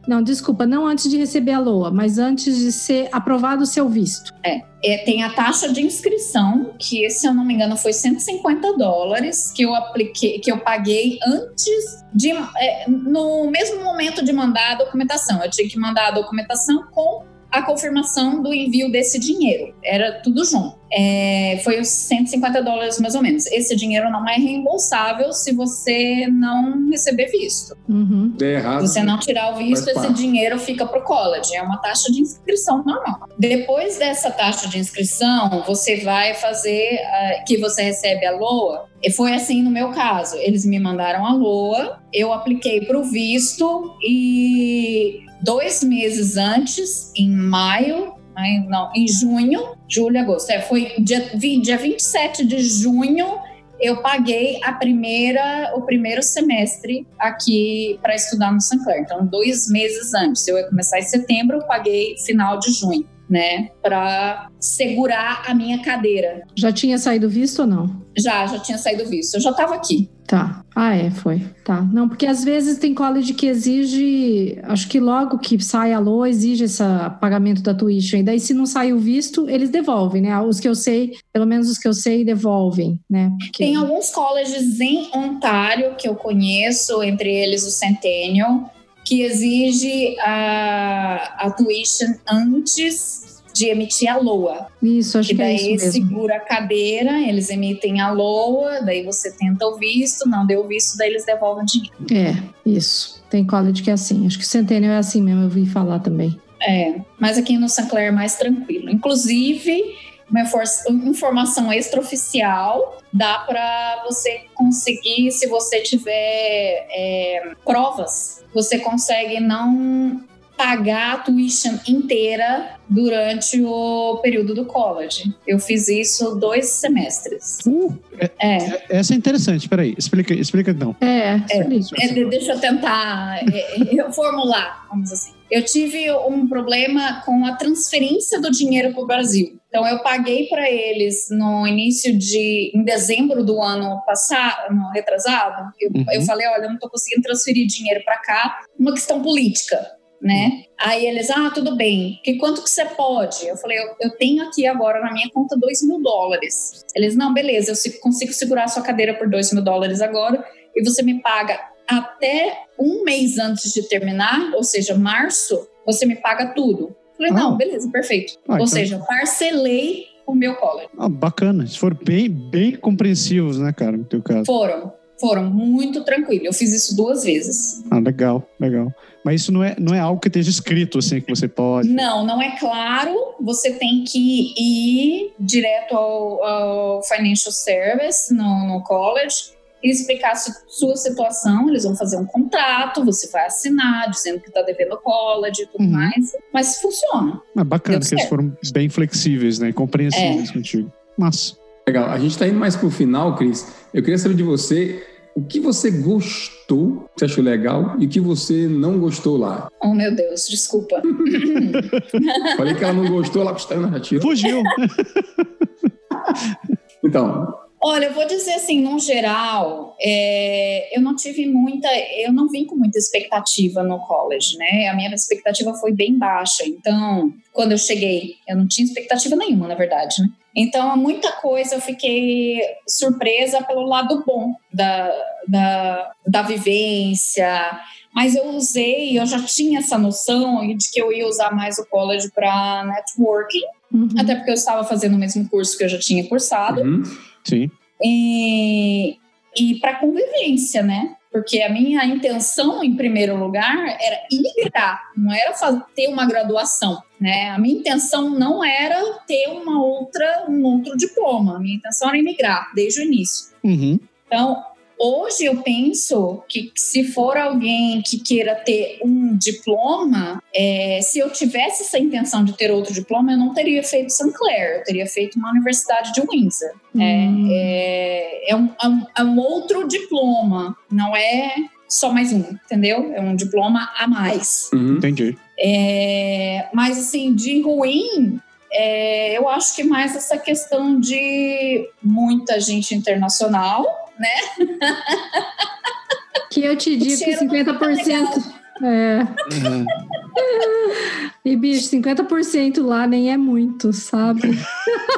Não, desculpa, não antes de receber a LOA, mas antes de ser aprovado o seu visto. É, tem a taxa de inscrição, que se eu não me engano foi 150 dólares, que eu apliquei, que eu paguei antes de. é, no mesmo momento de mandar a documentação. Eu tinha que mandar a documentação com a confirmação do envio desse dinheiro. Era tudo junto. É, foi os 150 dólares mais ou menos.Esse dinheiro não é reembolsável se você não receber visto. Uhum. É errado. Se você não tirar o visto, esse dinheiro fica para o college. É uma taxa de inscrição normal. Depois dessa taxa de inscrição, você vai fazer ah, que você recebe a LOA. E foi assim no meu caso. Eles me mandaram a LOA, eu apliquei para o visto e dois meses antes, em maio, ai, não, em junho, julho, agosto. É, foi dia, dia 27 de junho eu paguei a primeira, o primeiro semestre aqui para estudar no. Clair. Então, dois meses antes. Eu ia começar em setembro, eu paguei final de junho, né? Para segurar a minha cadeira. Já tinha saído visto ou não? Já, já tinha saído visto. Eu já estava aqui. Tá. Ah, é, foi. Tá. Não, porque às vezes tem college que exige, acho que logo que sai a LOA, exige esse pagamento da tuition. E daí, se não sai o visto, eles devolvem, né? Os que eu sei, pelo menos os que eu sei, devolvem, né? Porque- Tem alguns colleges em Ontário que eu conheço, entre eles o Centennial, que exige a, a tuition antes de emitir a LOA. Isso, acho que que é daí isso mesmo. segura a cadeira, eles emitem a LOA, daí você tenta o visto, não deu o visto, daí eles devolvem o dinheiro. É, isso. Tem college que é assim. Acho que o Centennial é assim mesmo, eu ouvi falar também. É, mas aqui no St. Clair é mais tranquilo. Inclusive, uma informação extraoficial, dá para você conseguir, se você tiver é, provas, você consegue não pagar a tuition inteira durante o período do college. Eu fiz isso dois semestres. Uh, é, é. Essa é interessante, peraí, explica, explica então. É, é, é deixa eu tentar é, formular, vamos assim. Eu tive um problema com a transferência do dinheiro para o Brasil. Então eu paguei para eles no início de em dezembro do ano passado, no retrasado. Eu, uhum. eu falei, olha, eu não estou conseguindo transferir dinheiro para cá, uma questão política né? Aí eles, ah, tudo bem, que quanto que você pode? Eu falei, eu, eu tenho aqui agora na minha conta 2 mil dólares. Eles, não, beleza, eu consigo segurar a sua cadeira por 2 mil dólares agora e você me paga até um mês antes de terminar, ou seja, março, você me paga tudo. Eu falei, ah. não, beleza, perfeito. Ah, ou então... seja, parcelei o meu college. Ah, bacana, eles foram bem, bem compreensivos, né, cara, no teu caso. Foram, foram muito tranquilos. Eu fiz isso duas vezes. Ah, legal, legal. Mas isso não é, não é algo que esteja escrito assim que você pode. Não, não é claro. Você tem que ir direto ao, ao Financial Service no, no college explicar a sua situação. Eles vão fazer um contrato, você vai assinar dizendo que está devendo college e tudo uhum. mais. Mas funciona. É bacana que eles foram bem flexíveis, né? E compreensíveis é. contigo. Massa. Legal. A gente está indo mais para o final, Cris. Eu queria saber de você o que você gostou, que você achou legal, e o que você não gostou lá. Oh, meu Deus, desculpa. Falei que ela não gostou, ela custava na narrativa. Fugiu. então, Olha, eu vou dizer assim, no geral, é, eu não tive muita, eu não vim com muita expectativa no college, né? A minha expectativa foi bem baixa. Então, quando eu cheguei, eu não tinha expectativa nenhuma, na verdade, né? Então, muita coisa eu fiquei surpresa pelo lado bom da, da, da vivência. Mas eu usei, eu já tinha essa noção de que eu ia usar mais o college para networking, uhum. até porque eu estava fazendo o mesmo curso que eu já tinha cursado. Uhum. Sim. E, e para convivência, né? Porque a minha intenção, em primeiro lugar, era imigrar, não era ter uma graduação. Né? A minha intenção não era ter uma outra, um outro diploma. A minha intenção era imigrar desde o início. Uhum. Então, Hoje eu penso que se for alguém que queira ter um diploma, é, se eu tivesse essa intenção de ter outro diploma, eu não teria feito St. Clair, eu teria feito uma universidade de Windsor. É, hum. É, é, um, é, um, é um outro diploma, não é só mais um, entendeu? É um diploma a mais. Uhum. Entendi. É, mas assim, de ruim, é, eu acho que mais essa questão de muita gente internacional, né? Que eu te digo que 50%. É. Uhum. E, bicho, 50% lá nem é muito, sabe?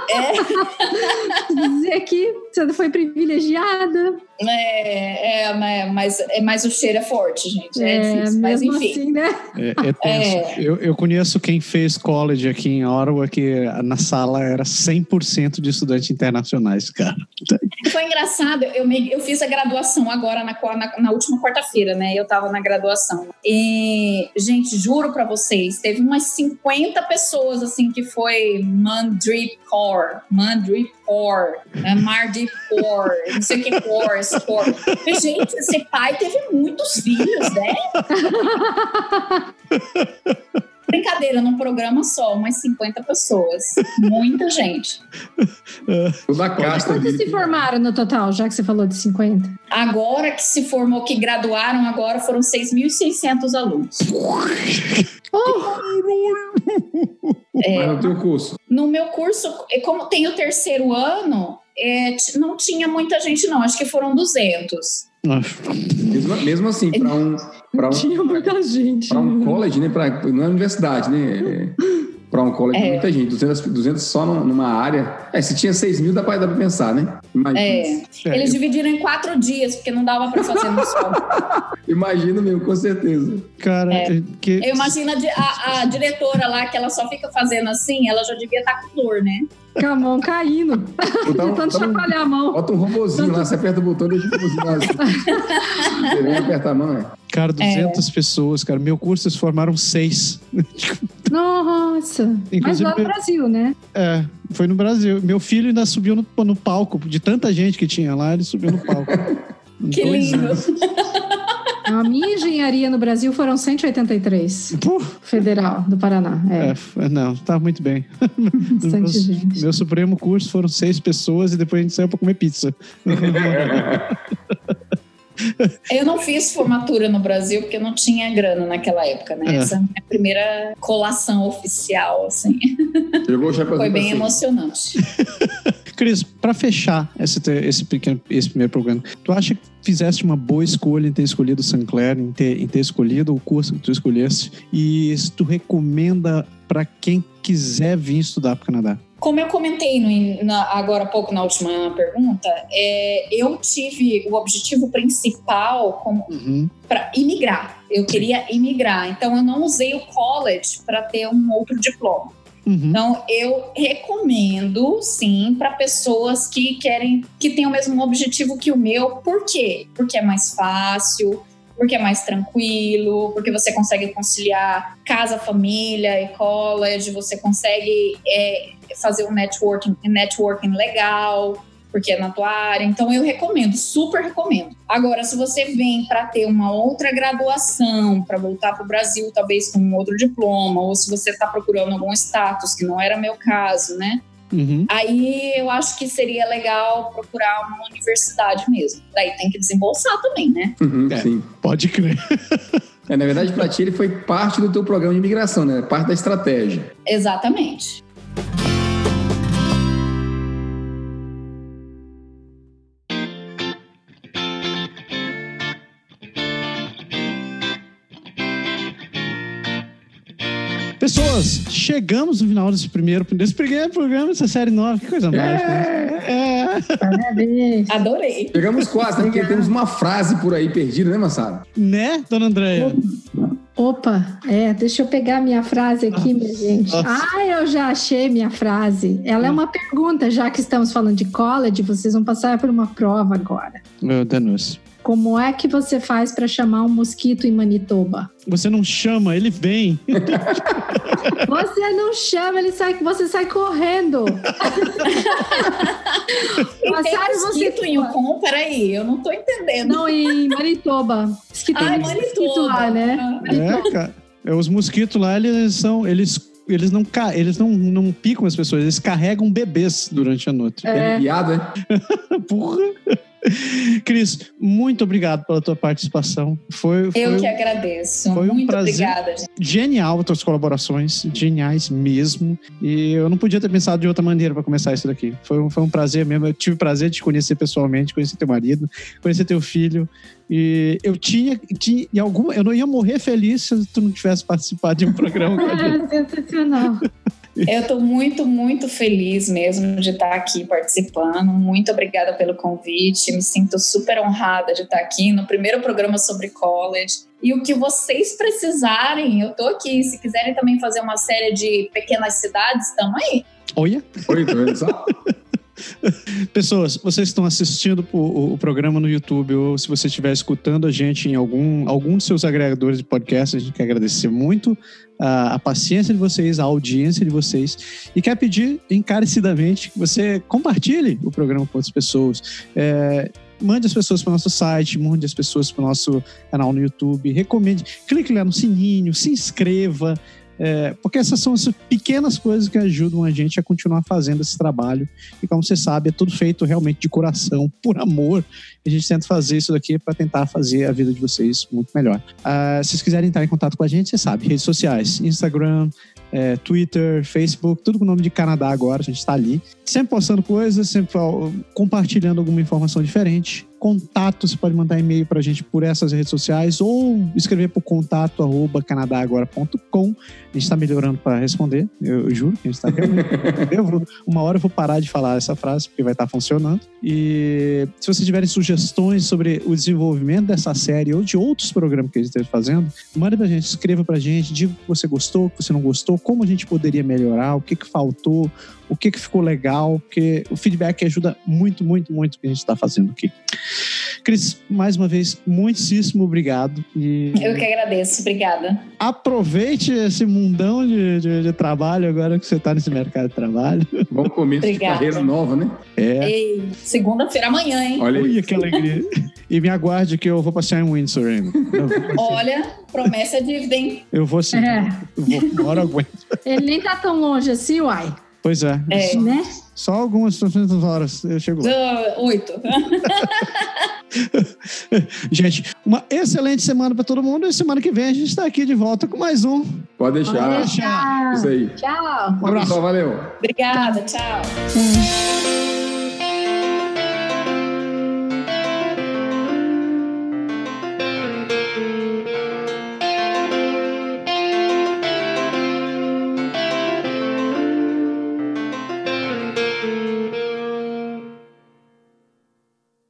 É. Dizer que você foi privilegiada. É, é, mas, é, mas o cheiro é forte, gente. É, é difícil, mas enfim. Assim, né? é, é tenso. É. Eu, eu conheço quem fez college aqui em Ottawa, que na sala era 100% de estudantes internacionais, cara. Foi engraçado, eu, me, eu fiz a graduação agora na, na, na última quarta-feira, né? Eu tava na graduação. E, gente, juro pra vocês, teve umas 50 pessoas, assim, que foi Mandrip Core, Mandrip Core, né? Mardip Core, não sei o que Core, Core. Gente, esse pai teve muitos filhos, né? Brincadeira, num programa só, umas 50 pessoas. Muita gente. Toda casta Quantos se formaram no total, já que você falou de 50? Agora que se formou, que graduaram, agora foram 6.600 alunos. Oh. É, Mas no teu curso? No meu curso, como tem o terceiro ano, é, não tinha muita gente, não. Acho que foram 200. Mesmo, mesmo assim, para um, pra um. Tinha muita gente. Para um college, né? Pra, não é universidade, né? Para um college, é. muita gente. 200, 200 só numa área. É, se tinha 6 mil, dá para pensar, né? Imagina. É. Eles dividiram em quatro dias, porque não dava para fazer no sol. Imagino mesmo, com certeza. Cara, é. é. que... eu imagino a, a, diretora lá, que ela só fica fazendo assim, ela já devia estar tá com dor, né? Com a mão caindo. Então, Tentando então, chacoalhar a mão. Bota um robozinho Tanto... lá, você aperta o botão e deixa o robozinho lá. Assim. você vem apertar a mão, é. Cara, 200 é. pessoas, cara. Meu curso, eles formaram seis. Nossa! Mas Inclusive, lá no Brasil, né? É, foi no Brasil. Meu filho ainda subiu no, no palco, de tanta gente que tinha lá, ele subiu no palco. Que lindo. A minha engenharia no Brasil foram 183. Pô, Federal do Paraná. É, é, não, tá muito bem. bastante Meus- gente. Meu supremo curso foram seis pessoas e depois a gente saiu pra comer pizza. Eu não fiz formatura no Brasil porque não tinha grana naquela época, né? É. Essa é a minha primeira colação oficial, assim. Foi bem cima. emocionante. Cris, pra fechar esse, esse, pequeno, esse primeiro programa, tu acha que fizeste uma boa escolha em ter escolhido o Sinclair, em ter, em ter escolhido o curso que tu escolhesse? E se tu recomenda pra quem quiser vir estudar pro Canadá? Como eu comentei no- na- agora há pouco na última pergunta, é, eu tive o objetivo principal Uhum. para imigrar. Eu queria imigrar, então eu não usei o college para ter um outro diploma. Uhum. Então eu recomendo, sim, para pessoas que querem, que têm o mesmo objetivo que o meu. Por quê? Porque é mais fácil, porque é mais tranquilo, porque você consegue conciliar casa, família e college, você consegue é, fazer um networking, networking legal, porque é na tua área. Então eu recomendo, super recomendo. Agora, se você vem para ter uma outra graduação, para voltar para o Brasil, talvez com um outro diploma, ou se você está procurando algum status, que não era meu caso, né? Uhum. Aí eu acho que seria legal procurar uma universidade mesmo. Daí tem que desembolsar também, né? Uhum, É. Sim. Pode crer. É, na verdade, pra ti ele foi parte do teu programa de imigração, né? Parte da estratégia. Exatamente. Pessoas, chegamos no final desse primeiro, desse primeiro programa, dessa série nova. Que coisa mágica. né? É. Parabéns. Adorei. Chegamos quase, né? Porque temos uma frase por aí perdida, né, Massara? Né, dona Andréia? Opa, é, deixa eu pegar a minha frase aqui, minha gente. Nossa. Ah, eu já achei minha frase. Ela é uma pergunta, já que estamos falando de college, vocês vão passar por uma prova agora. Meu Deus. Como é que você faz para chamar um mosquito em Manitoba? Você não chama, ele vem. Você não chama, ele sai, você sai correndo. Mas tem sabe mosquito você- em Yukon? Peraí, eu não tô entendendo. Não, em Manitoba. Diz que tem mosquito Manitoba. lá, né? É, cara. É, os mosquitos lá, eles são. Eles, eles, não, ca- eles não, não picam as pessoas, eles carregam bebês durante a noite. É. É. Piada, né? Porra. Cris, muito obrigado pela tua participação. Foi, foi Eu que agradeço. foi um Muito prazer. obrigada, gente. genial as tuas colaborações, geniais mesmo. E eu não podia ter pensado de outra maneira para começar isso daqui. Foi um, foi um prazer mesmo. Eu tive o prazer de te conhecer pessoalmente, conhecer teu marido, conhecer teu filho. E eu tinha, tinha em alguma, eu não ia morrer feliz se tu não tivesse participado de um programa com a gente. É sensacional. Eu estou muito, muito feliz mesmo de estar aqui participando. Muito obrigada pelo convite. Me sinto super honrada de estar aqui no primeiro programa sobre college. E o que vocês precisarem, eu tô aqui. Se quiserem também fazer uma série de pequenas cidades, estamos aí. Olha, Oi, tá só? pessoas, vocês estão assistindo o, o- programa no YouTube ou se você estiver escutando a gente em algum, algum dos seus agregadores de podcast, a gente quer agradecer muito a, a paciência de vocês, a audiência de vocês e quer pedir encarecidamente que você compartilhe o programa com outras pessoas. É, mande as pessoas para o nosso site, mande as pessoas para o nosso canal no YouTube, recomende, clique lá no sininho, se inscreva. É, porque essas são as pequenas coisas que ajudam a gente a continuar fazendo esse trabalho. E como você sabe, é tudo feito realmente de coração, por amor. E a gente tenta fazer isso daqui para tentar fazer a vida de vocês muito melhor. Ah, se vocês quiserem entrar em contato com a gente, você sabe, redes sociais, Instagram, é, Twitter, Facebook, tudo com o nome de Canadá agora, a gente está ali. Sempre postando coisas, sempre compartilhando alguma informação diferente. Contato, você pode mandar e-mail para a gente por essas redes sociais ou escrever por contato arroba canadagora.com. A gente está melhorando para responder, eu, eu juro que a gente está vou, uma hora eu vou parar de falar essa frase, porque vai estar funcionando. E se vocês tiverem sugestões sobre o desenvolvimento dessa série ou de outros programas que a gente esteja fazendo, mande pra gente, escreva pra gente, diga o que você gostou, o que você não gostou, como a gente poderia melhorar, o que, que faltou, o que, que ficou legal, porque o feedback ajuda muito, muito, muito o que a gente está fazendo aqui. Cris, mais uma vez, muitíssimo obrigado. E Eu que agradeço, obrigada. aproveite esse mundão de, de- de trabalho agora que você está nesse mercado de trabalho. Bom começo de Obrigada. carreira nova, né? É. Ei, segunda-feira amanhã, hein? Olha aí. Ui, que alegria. E me aguarde que eu vou passear em Windsor ainda. Eu, Olha, promessa é dívida, hein? eu vou sim. É. Eu vou, uma hora eu aguento. Ele nem tá tão longe assim, uai. Pois é. É. Né? Só algumas horas eu chego lá. Ah, Oito. Gente, uma excelente semana para todo mundo. E semana que vem a gente está aqui de volta com mais um. Pode deixar. Tchau. Isso aí. Tchau. Um abraço. Valeu. Obrigada, tchau. É.